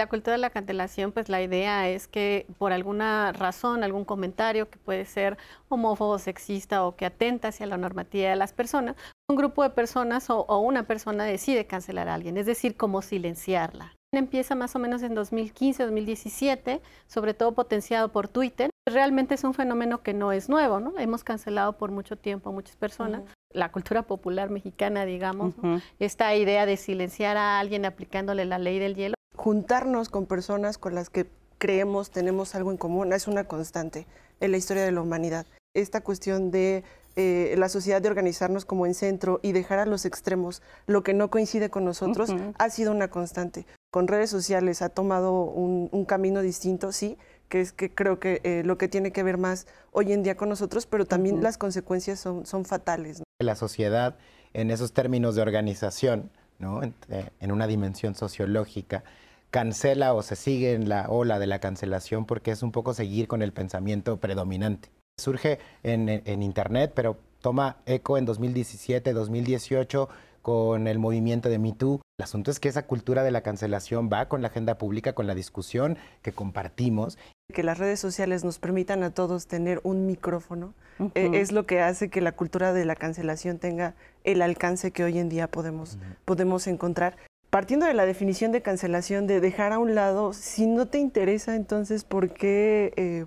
La cultura de la cancelación, pues la idea es que por alguna razón, algún comentario que puede ser homófobo, sexista o que atenta hacia la normatividad de las personas, un grupo de personas o, una persona decide cancelar a alguien, es decir, como silenciarla. Empieza más o menos en 2015, 2017, sobre todo potenciado por Twitter. Realmente es un fenómeno que no es nuevo, ¿no? Hemos cancelado por mucho tiempo a muchas personas. La cultura popular mexicana, digamos, esta idea de silenciar a alguien aplicándole la ley del hielo juntarnos con personas con las que creemos tenemos algo en común es una constante en la historia de la humanidad. Esta cuestión de eh, la sociedad de organizarnos como en centro y dejar a los extremos lo que no coincide con nosotros ha sido una constante. Con redes sociales ha tomado un, camino distinto, sí, que es que creo que eh, lo que tiene que ver más hoy en día con nosotros, pero también las consecuencias son, son fatales. La sociedad, en esos términos de organización, ¿no? en, eh, en una dimensión sociológica, cancela o se sigue en la ola de la cancelación porque es un poco seguir con el pensamiento predominante. Surge en, Internet, pero toma eco en 2017, 2018 con el movimiento de Me Too. El asunto es que esa cultura de la cancelación va con la agenda pública, con la discusión que compartimos. Que las redes sociales nos permitan a todos tener un micrófono eh, es lo que hace que la cultura de la cancelación tenga el alcance que hoy en día podemos, podemos encontrar partiendo de la definición de cancelación, de dejar a un lado, si no te interesa, entonces, ¿por qué eh,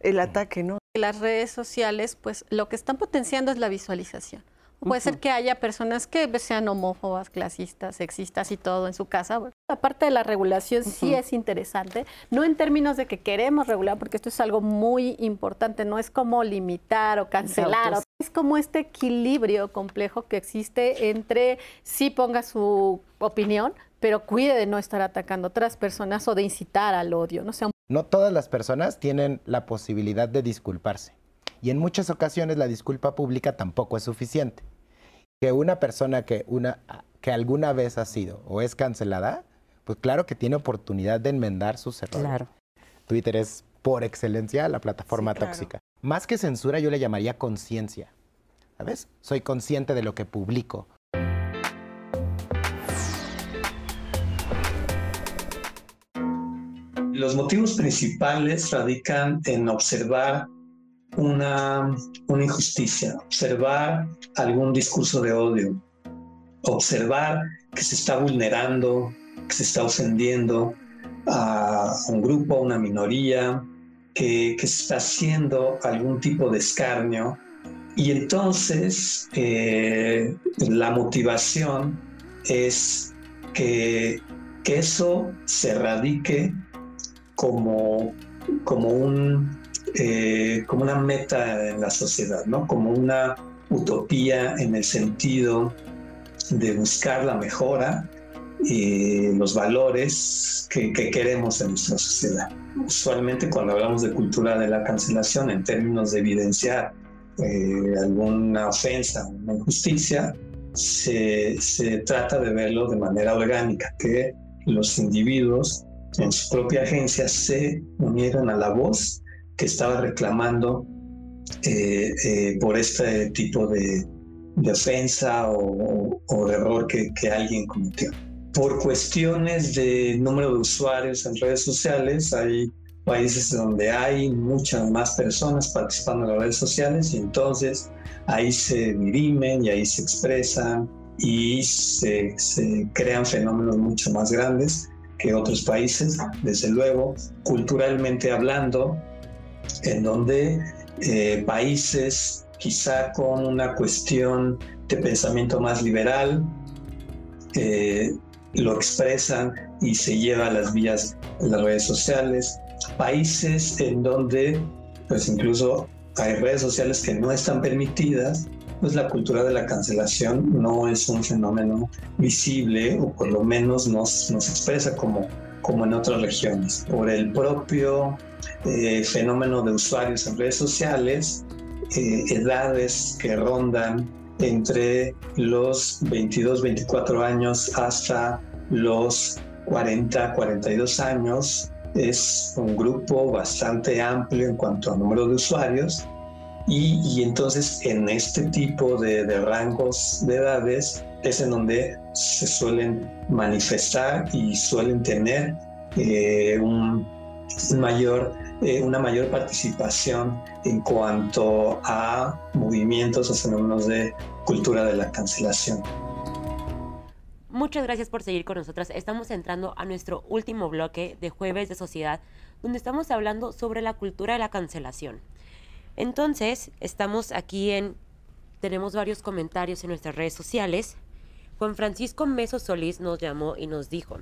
el ataque, no? Las redes sociales, pues, lo que están potenciando es la visualización. Puede ser que haya personas que sean homófobas, clasistas, sexistas y todo en su casa. la parte de la regulación sí es interesante, no en términos de que queremos regular, porque esto es algo muy importante, no es como limitar o cancelar. Es como este equilibrio complejo que existe entre sí ponga su opinión, pero cuide de no estar atacando a otras personas o de incitar al odio. No, no todas las personas tienen la posibilidad de disculparse. Y en muchas ocasiones la disculpa pública tampoco es suficiente que una persona que, una, que alguna vez ha sido o es cancelada, pues claro que tiene oportunidad de enmendar sus errores. Claro. Twitter es por excelencia la plataforma tóxica. Más que censura, yo le llamaría conciencia. ¿Sabes? Soy consciente de lo que publico. Los motivos principales radican en observar una, injusticia, observar algún discurso de odio, observar que se está vulnerando, que se está ofendiendo a un grupo, a una minoría, que, se está haciendo algún tipo de escarnio. Y entonces eh, la motivación es que, que, eso se radique como, como un eh, como una meta en la sociedad, ¿no? como una utopía en el sentido de buscar la mejora y los valores que, queremos en nuestra sociedad. Usualmente cuando hablamos de cultura de la cancelación en términos de evidenciar eh, alguna ofensa, una injusticia, se, se trata de verlo de manera orgánica, que los individuos en su propia agencia se unieran a la voz que estaba reclamando eh, eh, por este tipo de, ofensa o, de error que, alguien cometió. Por cuestiones de número de usuarios en redes sociales, hay países donde hay muchas más personas participando en las redes sociales y entonces ahí se dirimen y ahí se expresan y se crean fenómenos mucho más grandes que otros países, desde luego, culturalmente hablando, en donde eh, países quizá con una cuestión de pensamiento más liberal, eh, lo expresan y se lleva a las vías de las redes sociales. Países en donde, pues incluso hay redes sociales que no están permitidas, pues la cultura de la cancelación no es un fenómeno visible o por lo menos no, se expresa como, como en otras regiones. Por el propio eh, fenómeno de usuarios en redes sociales, eh, edades que rondan entre los 22, 24 años hasta los 40, 42 años. Es un grupo bastante amplio en cuanto a número de usuarios y, entonces en este tipo de, rangos de edades es en donde se suelen manifestar y suelen tener eh, un mayor una mayor participación en cuanto a movimientos o fenómenos de cultura de la cancelación. Muchas gracias por seguir con nosotras. Estamos entrando a nuestro último bloque de Jueves de Sociedad, donde estamos hablando sobre la cultura de la cancelación. Entonces, estamos aquí en... Tenemos varios comentarios en nuestras redes sociales. Juan Francisco Meso Solís nos llamó y nos dijo,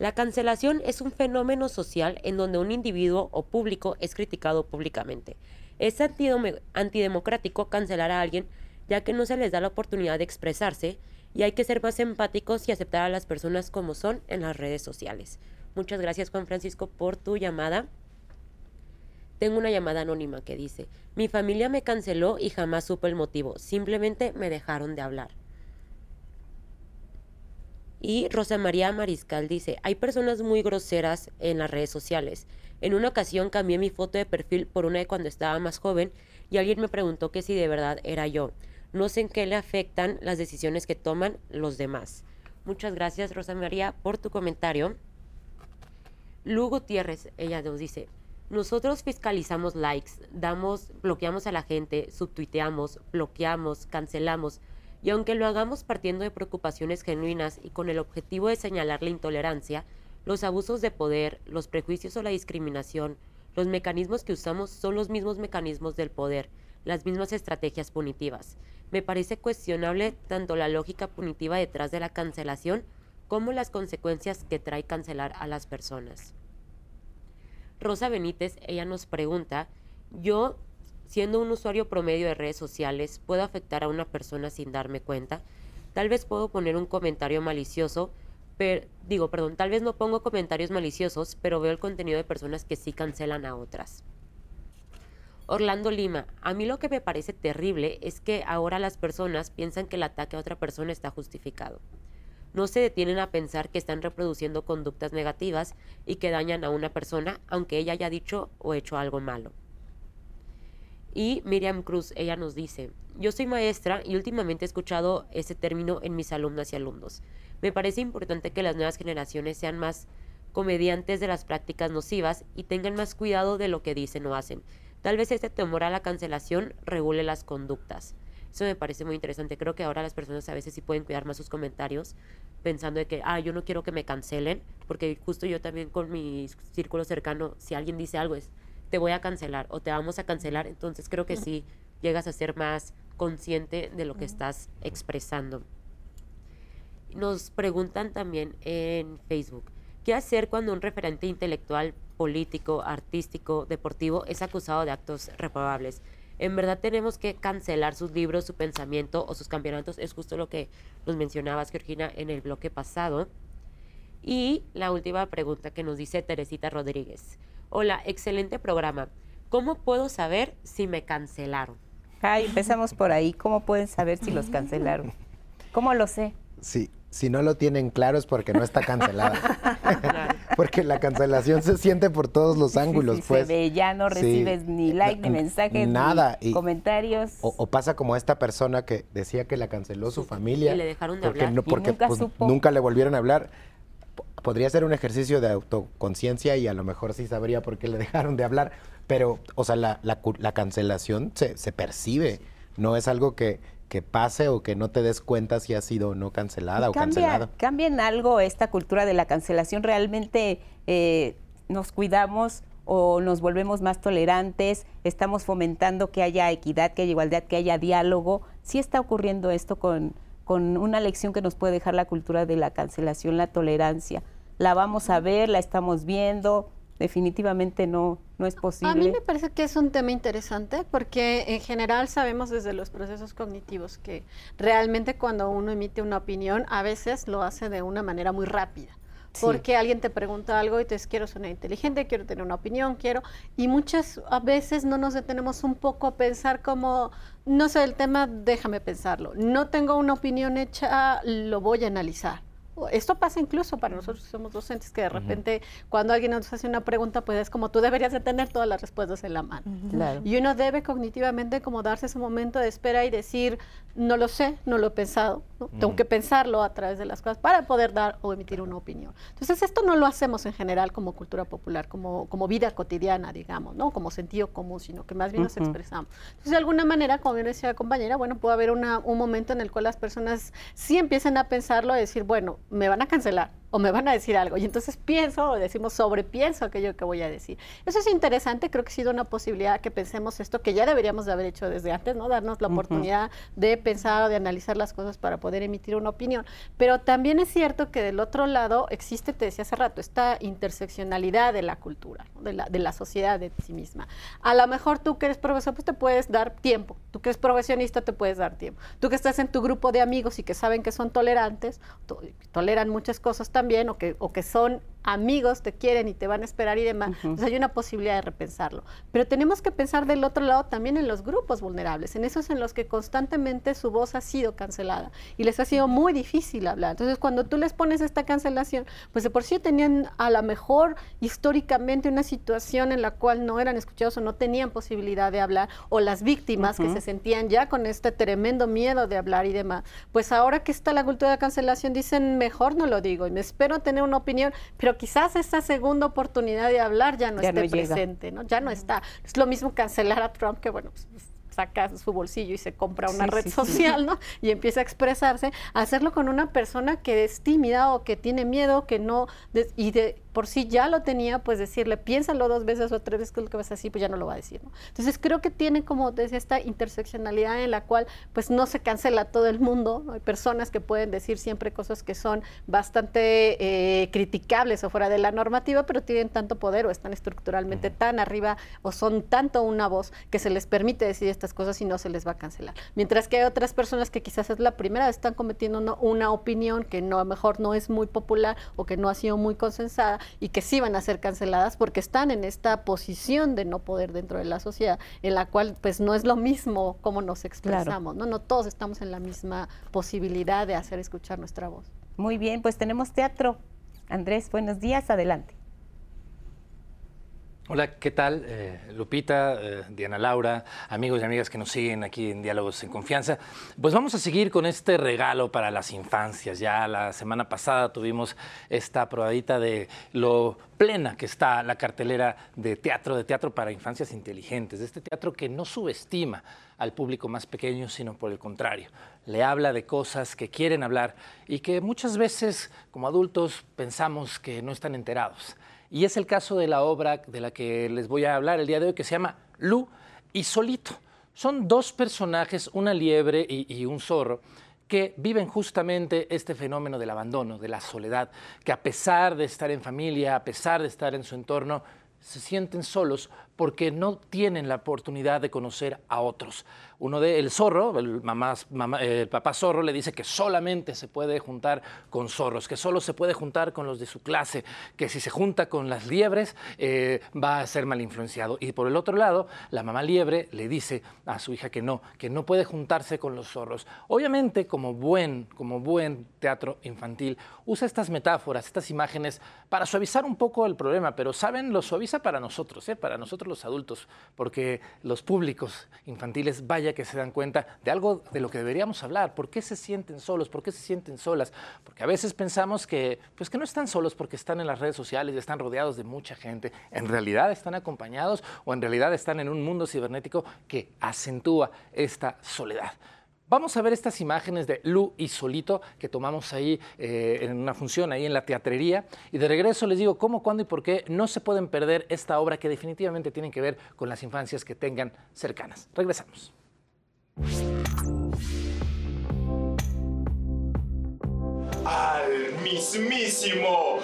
la cancelación es un fenómeno social en donde un individuo o público es criticado públicamente. Es antidemocrático cancelar a alguien ya que no se les da la oportunidad de expresarse y hay que ser más empáticos y aceptar a las personas como son en las redes sociales. Muchas gracias Juan Francisco por tu llamada. Tengo una llamada anónima que dice, mi familia me canceló y jamás supe el motivo, simplemente me dejaron de hablar. Y Rosa María Mariscal dice, hay personas muy groseras en las redes sociales. En una ocasión cambié mi foto de perfil por una de cuando estaba más joven y alguien me preguntó que si de verdad era yo. No sé en qué le afectan las decisiones que toman los demás. Muchas gracias Rosa María por tu comentario. Lu Gutiérrez, ella nos dice, nosotros fiscalizamos likes, damos, bloqueamos a la gente, subtuiteamos, bloqueamos, cancelamos, y aunque lo hagamos partiendo de preocupaciones genuinas y con el objetivo de señalar la intolerancia, los abusos de poder, los prejuicios o la discriminación, los mecanismos que usamos son los mismos mecanismos del poder, las mismas estrategias punitivas. Me parece cuestionable tanto la lógica punitiva detrás de la cancelación como las consecuencias que trae cancelar a las personas. Rosa Benítez, ella nos pregunta, yo siendo un usuario promedio de redes sociales, puedo afectar a una persona sin darme cuenta. Tal vez puedo poner un comentario malicioso, pero digo, perdón, tal vez no pongo comentarios maliciosos, pero veo el contenido de personas que sí cancelan a otras. Orlando Lima, a mí lo que me parece terrible es que ahora las personas piensan que el ataque a otra persona está justificado. No se detienen a pensar que están reproduciendo conductas negativas y que dañan a una persona, aunque ella haya dicho o hecho algo malo. Y Miriam Cruz, ella nos dice, yo soy maestra y últimamente he escuchado ese término en mis alumnas y alumnos. Me parece importante que las nuevas generaciones sean más comediantes de las prácticas nocivas y tengan más cuidado de lo que dicen o hacen. Tal vez este temor a la cancelación regule las conductas. Eso me parece muy interesante. Creo que ahora las personas a veces sí pueden cuidar más sus comentarios, pensando de que, ah, yo no quiero que me cancelen, porque justo yo también con mi círculo cercano, si alguien dice algo es, te voy a cancelar o te vamos a cancelar, entonces creo que sí llegas a ser más consciente de lo que estás expresando. Nos preguntan también en Facebook, ¿qué hacer cuando un referente intelectual, político, artístico, deportivo es acusado de actos reprobables? En verdad tenemos que cancelar sus libros, su pensamiento o sus campeonatos. Es justo lo que nos mencionabas, Georgina, en el bloque pasado. Y la última pregunta que nos dice Teresita Rodríguez. Hola, excelente programa. ¿Cómo puedo saber si me cancelaron? Ay, empezamos por ahí. ¿Cómo pueden saber si los cancelaron? ¿Cómo lo sé? Sí, si no lo tienen claro es porque no está cancelada. porque la cancelación se siente por todos los ángulos. Sí, pues. Se ve, ya no recibes ni like, ni mensajes, nada. ni comentarios. O, pasa como esta persona que decía que la canceló su familia. Y le dejaron de hablar. porque nunca, pues, nunca le volvieron a hablar podría ser un ejercicio de autoconciencia y a lo mejor sí sabría por qué le dejaron de hablar, pero, o sea, la, la, cancelación se, se, percibe, no es algo que, que, pase o que no te des cuenta si ha sido no cancelada o cancelado. ¿Cambia en algo esta cultura de la cancelación? ¿Realmente eh, nos cuidamos o nos volvemos más tolerantes? ¿Estamos fomentando que haya equidad, que haya igualdad, que haya diálogo? ¿Sí está ocurriendo esto con con una lección que nos puede dejar la cultura de la cancelación, la tolerancia. La vamos a ver, la estamos viendo, definitivamente no, no es posible. A mí me parece que es un tema interesante porque en general sabemos desde los procesos cognitivos que realmente cuando uno emite una opinión a veces lo hace de una manera muy rápida. Porque alguien te pregunta algo y te dice, quiero ser inteligente, quiero tener una opinión, quiero... Y muchas a veces no nos detenemos un poco a pensar como, no sé, el tema, déjame pensarlo. No tengo una opinión hecha, lo voy a analizar esto pasa incluso para nosotros que somos docentes, que de repente cuando alguien nos hace una pregunta, pues es como tú deberías de tener todas las respuestas en la mano. Y uno debe cognitivamente como darse ese momento de espera y decir, no lo sé, no lo he pensado, tengo que pensarlo a través de las cosas para poder dar o emitir una opinión. Entonces esto no lo hacemos en general como cultura popular, como, como vida cotidiana, digamos, ¿no? como sentido común, sino que más bien nos expresamos. Entonces de alguna manera, como bien decía la compañera, bueno, puede haber una, un momento en el cual las personas sí empiecen a pensarlo y decir, bueno, me van a cancelar o me van a decir algo. Y entonces pienso o decimos sobrepienso aquello que voy a decir. Eso es interesante, creo que ha sido una posibilidad que pensemos esto que ya deberíamos de haber hecho desde antes, ¿no? Darnos la oportunidad de pensar o de analizar las cosas para poder emitir una opinión. Pero también es cierto que del otro lado existe, te decía hace rato, esta interseccionalidad de la cultura, de, la, de la sociedad de sí misma. A lo mejor tú que eres profesor, pues te puedes dar tiempo. Tú que eres profesionista, te puedes dar tiempo. Tú que estás en tu grupo de amigos y que saben que son tolerantes, toleran muchas cosas también, o que, o que son amigos, te quieren y te van a esperar y demás, pues hay una posibilidad de repensarlo. Pero tenemos que pensar del otro lado también en los grupos vulnerables, en esos en los que constantemente su voz ha sido cancelada y les ha sido muy difícil hablar. Entonces, cuando tú les pones esta cancelación, pues de por sí tenían a lo mejor históricamente una situación en la cual no eran escuchados o no tenían posibilidad de hablar, o las víctimas que se sentían ya con este tremendo miedo de hablar y demás, pues ahora que está la cultura de cancelación dicen, mejor no lo digo y me espero tener una opinión, pero pero quizás esa segunda oportunidad de hablar ya no esté presente, ¿no? Ya no está. Es lo mismo cancelar a Trump, que bueno, pues, saca su bolsillo y se compra una red social, ¿no? Y empieza a expresarse, hacerlo con una persona que es tímida o que tiene miedo, que no, y de, por si ya lo tenía, pues decirle, piénsalo dos veces o tres veces que lo que vas a decir, pues ya no lo va a decir. ¿no? Entonces creo que tiene como desde esta interseccionalidad en la cual pues no se cancela todo el mundo, hay personas que pueden decir siempre cosas que son bastante eh, criticables o fuera de la normativa, pero tienen tanto poder o están estructuralmente tan arriba o son tanto una voz que se les permite decir estas cosas y no se les va a cancelar. Mientras que hay otras personas que quizás es la primera vez están cometiendo una opinión que no a lo mejor no es muy popular o que no ha sido muy consensada y que sí van a ser canceladas porque están en esta posición de no poder dentro de la sociedad, en la cual pues no es lo mismo como nos expresamos, ¿no? No todos estamos en la misma posibilidad de hacer escuchar nuestra voz. Muy bien, pues tenemos teatro. Andrés, buenos días, adelante. Hola, ¿qué tal? Eh, Lupita, eh, Diana Laura, amigos y amigas que nos siguen aquí en Diálogos en Confianza. Pues vamos a seguir con este regalo para las infancias. Ya la semana pasada tuvimos esta probadita de lo plena que está la cartelera de teatro, de teatro para infancias inteligentes, de este teatro que no subestima al público más pequeño, sino por el contrario, le habla de cosas que quieren hablar y que muchas veces como adultos pensamos que no están enterados. Y es el caso de la obra de la que les voy a hablar el día de hoy, que se llama Lu y Solito. Son dos personajes, una liebre y, un zorro, que viven justamente este fenómeno del abandono, de la soledad, que a pesar de estar en familia, a pesar de estar en su entorno, se sienten solos porque no tienen la oportunidad de conocer a otros uno de el zorro, el, papá zorro le dice que solamente se puede juntar con zorros, que solo se puede juntar con los de su clase, que si se junta con las liebres eh, va a ser mal influenciado. Y por el otro lado, la mamá liebre le dice a su hija que no, que no puede juntarse con los zorros. Obviamente, como buen, como buen teatro infantil, usa estas metáforas, estas imágenes para suavizar un poco el problema, pero saben, lo suaviza para nosotros, ¿eh? para nosotros los adultos, porque los públicos infantiles, vaya que se dan cuenta de algo de lo que deberíamos hablar. ¿Por qué se sienten solos? ¿Por qué se sienten solas? Porque a veces pensamos que, pues que no están solos porque están en las redes sociales y están rodeados de mucha gente. En realidad están acompañados o en realidad están en un mundo cibernético que acentúa esta soledad. Vamos a ver estas imágenes de Lu y Solito que tomamos ahí eh, en una función, ahí en la teatrería. Y de regreso les digo cómo, cuándo y por qué no se pueden perder esta obra que definitivamente tienen que ver con las infancias que tengan cercanas. Regresamos. al mismísimo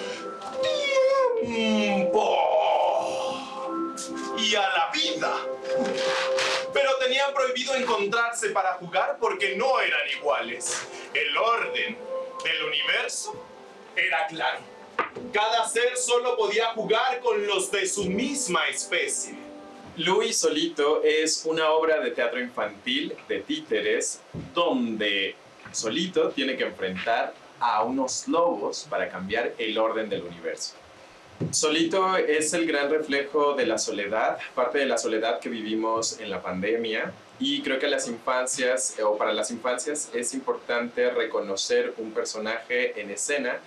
tiempo y a la vida. Tenían prohibido encontrarse para jugar porque no eran iguales. El orden del universo era claro. Cada ser solo podía jugar con los de su misma especie. Luis Solito es una obra de teatro infantil de títeres donde Solito tiene que enfrentar a unos lobos para cambiar el orden del universo. Solito es el gran reflejo de la soledad, parte de la soledad que vivimos en la pandemia y creo que las infancias o para las infancias es importante reconocer un personaje en escena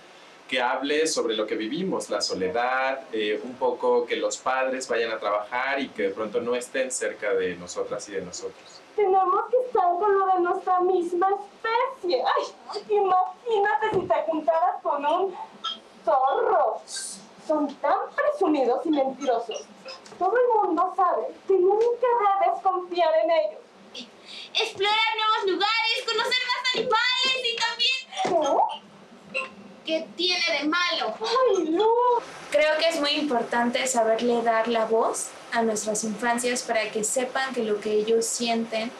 que hable sobre lo que vivimos, la soledad, eh, un poco que los padres vayan a trabajar y que de pronto no estén cerca de nosotras y de nosotros. Tenemos que estar con lo de nuestra misma especie. Ay, imagínate si te juntaras con un zorro son tan presumidos y mentirosos. Todo el mundo sabe que nunca debes confiar en ellos. Explorar nuevos lugares, conocer más animales y también... ¿Qué tiene de malo? ¡Ay, no! Creo que es muy importante saberle dar la voz a nuestras infancias para que sepan que lo que ellos sienten,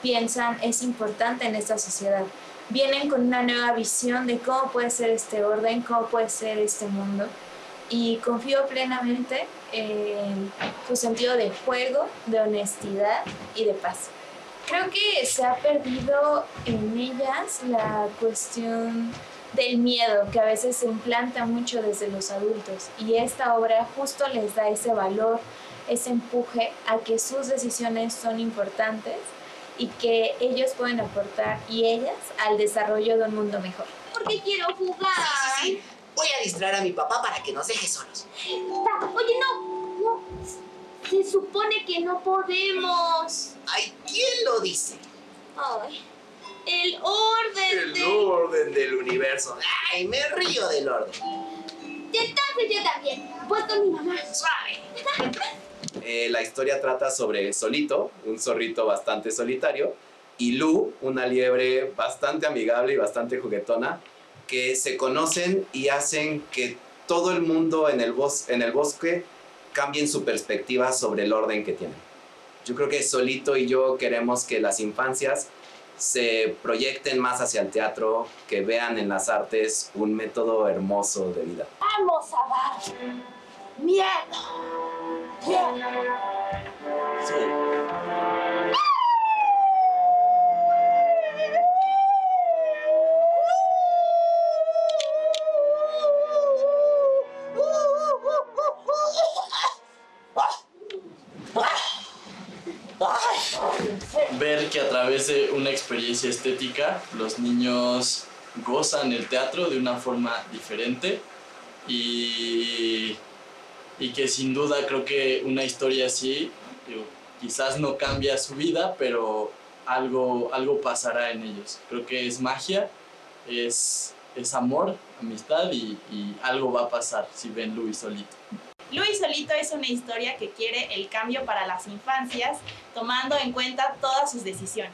piensan, es importante en esta sociedad. Vienen con una nueva visión de cómo puede ser este orden, cómo puede ser este mundo y confío plenamente en su sentido de juego, de honestidad y de paz. Creo que se ha perdido en ellas la cuestión del miedo que a veces se implanta mucho desde los adultos y esta obra justo les da ese valor, ese empuje a que sus decisiones son importantes y que ellos pueden aportar y ellas al desarrollo de un mundo mejor. Porque quiero jugar. Voy a distraer a mi papá para que nos deje solos. Oye, no, no. Se supone que no podemos. Ay, ¿quién lo dice? Ay, el orden El orden del universo. Ay, me río del orden. Entonces yo también. Voy con mi mamá. Suave. Eh, la historia trata sobre Solito, un zorrito bastante solitario, y Lu, una liebre bastante amigable y bastante juguetona, que se conocen y hacen que todo el mundo en el, bos en el bosque cambien su perspectiva sobre el orden que tienen. Yo creo que Solito y yo queremos que las infancias se proyecten más hacia el teatro, que vean en las artes un método hermoso de vida. Vamos a dar miedo. Sí. A través de una experiencia estética los niños gozan el teatro de una forma diferente y, y que sin duda creo que una historia así quizás no cambia su vida, pero algo, algo pasará en ellos. Creo que es magia, es, es amor, amistad y, y algo va a pasar si ven Luis solito. Luis Solito es una historia que quiere el cambio para las infancias, tomando en cuenta todas sus decisiones.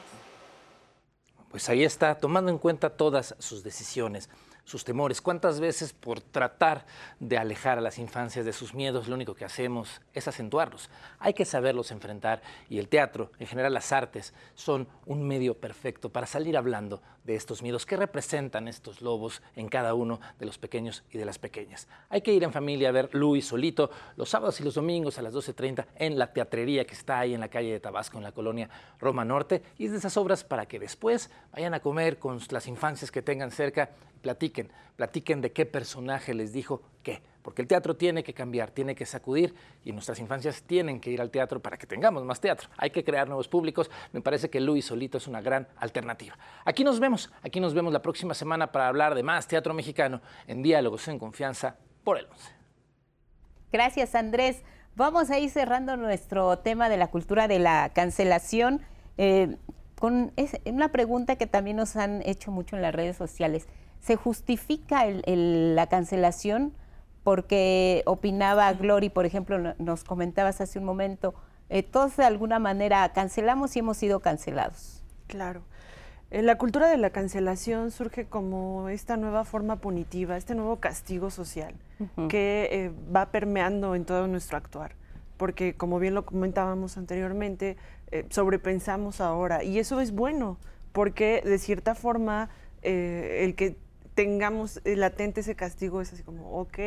Pues ahí está, tomando en cuenta todas sus decisiones sus temores. ¿Cuántas veces por tratar de alejar a las infancias de sus miedos, lo único que hacemos es acentuarlos? Hay que saberlos enfrentar y el teatro, en general las artes, son un medio perfecto para salir hablando de estos miedos. ¿Qué representan estos lobos en cada uno de los pequeños y de las pequeñas? Hay que ir en familia a ver Luis solito los sábados y los domingos a las 12.30 en la teatrería que está ahí en la calle de Tabasco, en la colonia Roma Norte. Y es de esas obras para que después vayan a comer con las infancias que tengan cerca platiquen, platiquen de qué personaje les dijo qué, porque el teatro tiene que cambiar, tiene que sacudir y nuestras infancias tienen que ir al teatro para que tengamos más teatro. Hay que crear nuevos públicos. Me parece que Luis Solito es una gran alternativa. Aquí nos vemos, aquí nos vemos la próxima semana para hablar de más teatro mexicano en Diálogos en Confianza por el 11. Gracias, Andrés. Vamos a ir cerrando nuestro tema de la cultura de la cancelación eh, con una pregunta que también nos han hecho mucho en las redes sociales se justifica la cancelación porque opinaba Glory, por ejemplo, nos comentabas hace un momento, eh, todos de alguna manera cancelamos y hemos sido cancelados. Claro. Eh, la cultura de la cancelación surge como esta nueva forma punitiva, este nuevo castigo social que eh, va permeando en todo nuestro actuar. Porque como bien lo comentábamos anteriormente, sobrepensamos ahora y eso es bueno porque de cierta forma el que tengamos latente ese castigo es así como, ok,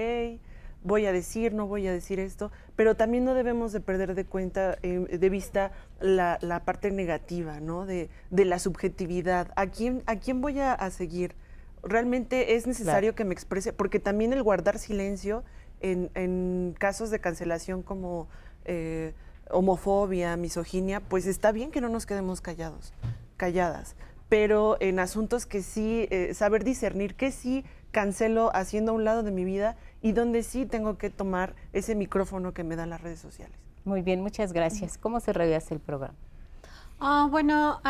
voy a decir, no voy a decir esto, pero también no debemos de perder de cuenta, eh, de vista la, parte negativa, ¿no? De, la subjetividad. ¿A quién, a quién voy a, seguir? Realmente es necesario que me exprese, porque también el guardar silencio en, casos de cancelación como eh, homofobia, misoginia, pues está bien que no nos quedemos callados, calladas, pero en asuntos que sí, eh, saber discernir que sí cancelo haciendo a un lado de mi vida y donde sí tengo que tomar ese micrófono que me dan las redes sociales. Muy bien, muchas gracias. ¿Cómo se reviasa el programa? Ah, bueno,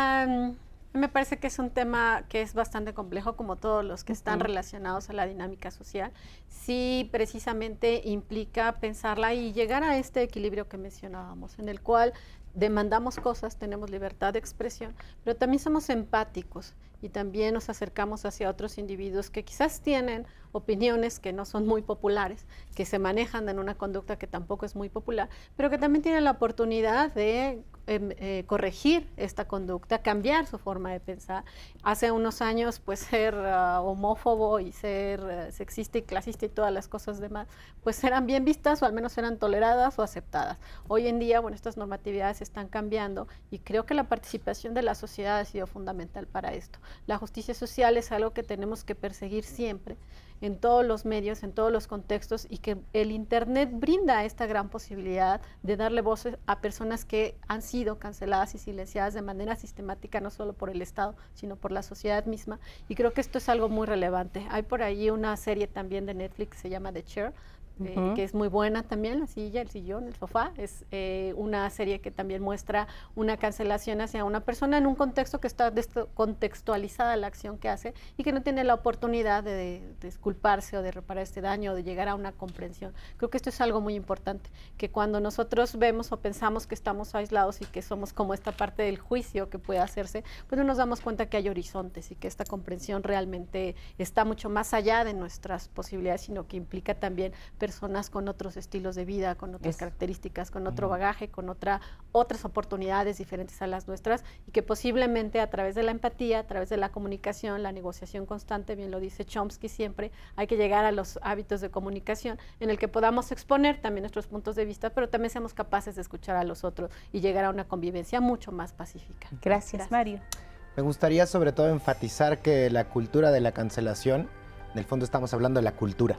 me parece que es un tema que es bastante complejo, como todos los que están relacionados a la dinámica social. Sí, precisamente implica pensarla y llegar a este equilibrio que mencionábamos, en el cual demandamos cosas, tenemos libertad de expresión, pero también somos empáticos y también nos acercamos hacia otros individuos que quizás tienen opiniones que no son muy populares, que se manejan en una conducta que tampoco es muy popular, pero que también tienen la oportunidad de em, eh, corregir esta conducta, cambiar su forma de pensar. Hace unos años, pues ser ah, homófobo y ser eh, sexista y clasista y todas las cosas demás, pues eran bien vistas o al menos eran toleradas o aceptadas. Hoy en día, bueno, estas normatividades están cambiando y creo que la participación de la sociedad ha sido fundamental para esto. La justicia social es algo que tenemos que perseguir siempre en todos los medios, en todos los contextos y que el Internet brinda esta gran posibilidad de darle voces a personas que han sido canceladas y silenciadas de manera sistemática, no solo por el Estado, sino por la sociedad misma. Y creo que esto es algo muy relevante. Hay por ahí una serie también de Netflix que se llama The Chair, eh, que es muy buena también, la silla, el sillón, el sofá. Es eh, una serie que también muestra una cancelación hacia una persona en un contexto que está contextualizada la acción que hace y que no tiene la oportunidad de, disculparse o de reparar este daño o de llegar a una comprensión. Creo que esto es algo muy importante, que cuando nosotros vemos o pensamos que estamos aislados y que somos como esta parte del juicio que puede hacerse, pues no nos damos cuenta que hay horizontes y que esta comprensión realmente está mucho más allá de nuestras posibilidades, sino que implica también personas con otros estilos de vida, con otras características, con otro bagaje, con otra, otras oportunidades diferentes a las nuestras y que posiblemente a través de la empatía, a través de la comunicación, la negociación constante, bien lo dice Chomsky siempre, hay que llegar a los hábitos de comunicación en el que podamos exponer también nuestros puntos de vista, pero también seamos capaces de escuchar a los otros y llegar a una convivencia mucho más pacífica. Gracias, Mario. Me gustaría sobre todo enfatizar que la cultura de la cancelación, en el fondo estamos hablando de la cultura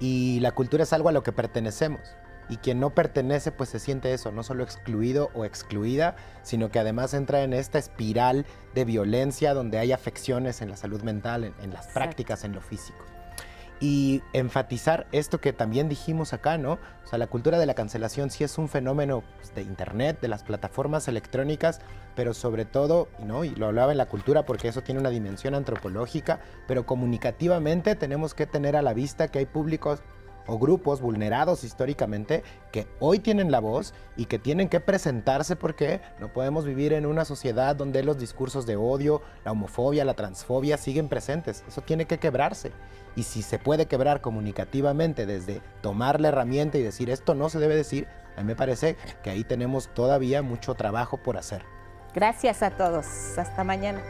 y la cultura es algo a lo que pertenecemos. Y quien no pertenece, pues se siente eso, no solo excluido o excluida, sino que además entra en esta espiral de violencia donde hay afecciones en la salud mental, en, las prácticas, en lo físico y enfatizar esto que también dijimos acá, ¿no? O sea, la cultura de la cancelación sí es un fenómeno pues, de Internet, de las plataformas electrónicas, pero sobre todo, ¿no? y lo hablaba en la cultura porque eso tiene una dimensión antropológica, pero comunicativamente tenemos que tener a la vista que hay públicos o grupos vulnerados históricamente que hoy tienen la voz y que tienen que presentarse porque no podemos vivir en una sociedad donde los discursos de odio, la homofobia, la transfobia siguen presentes. Eso tiene que quebrarse. Y si se puede quebrar comunicativamente desde tomar la herramienta y decir esto no se debe decir, a mí me parece que ahí tenemos todavía mucho trabajo por hacer. Gracias a todos. Hasta mañana.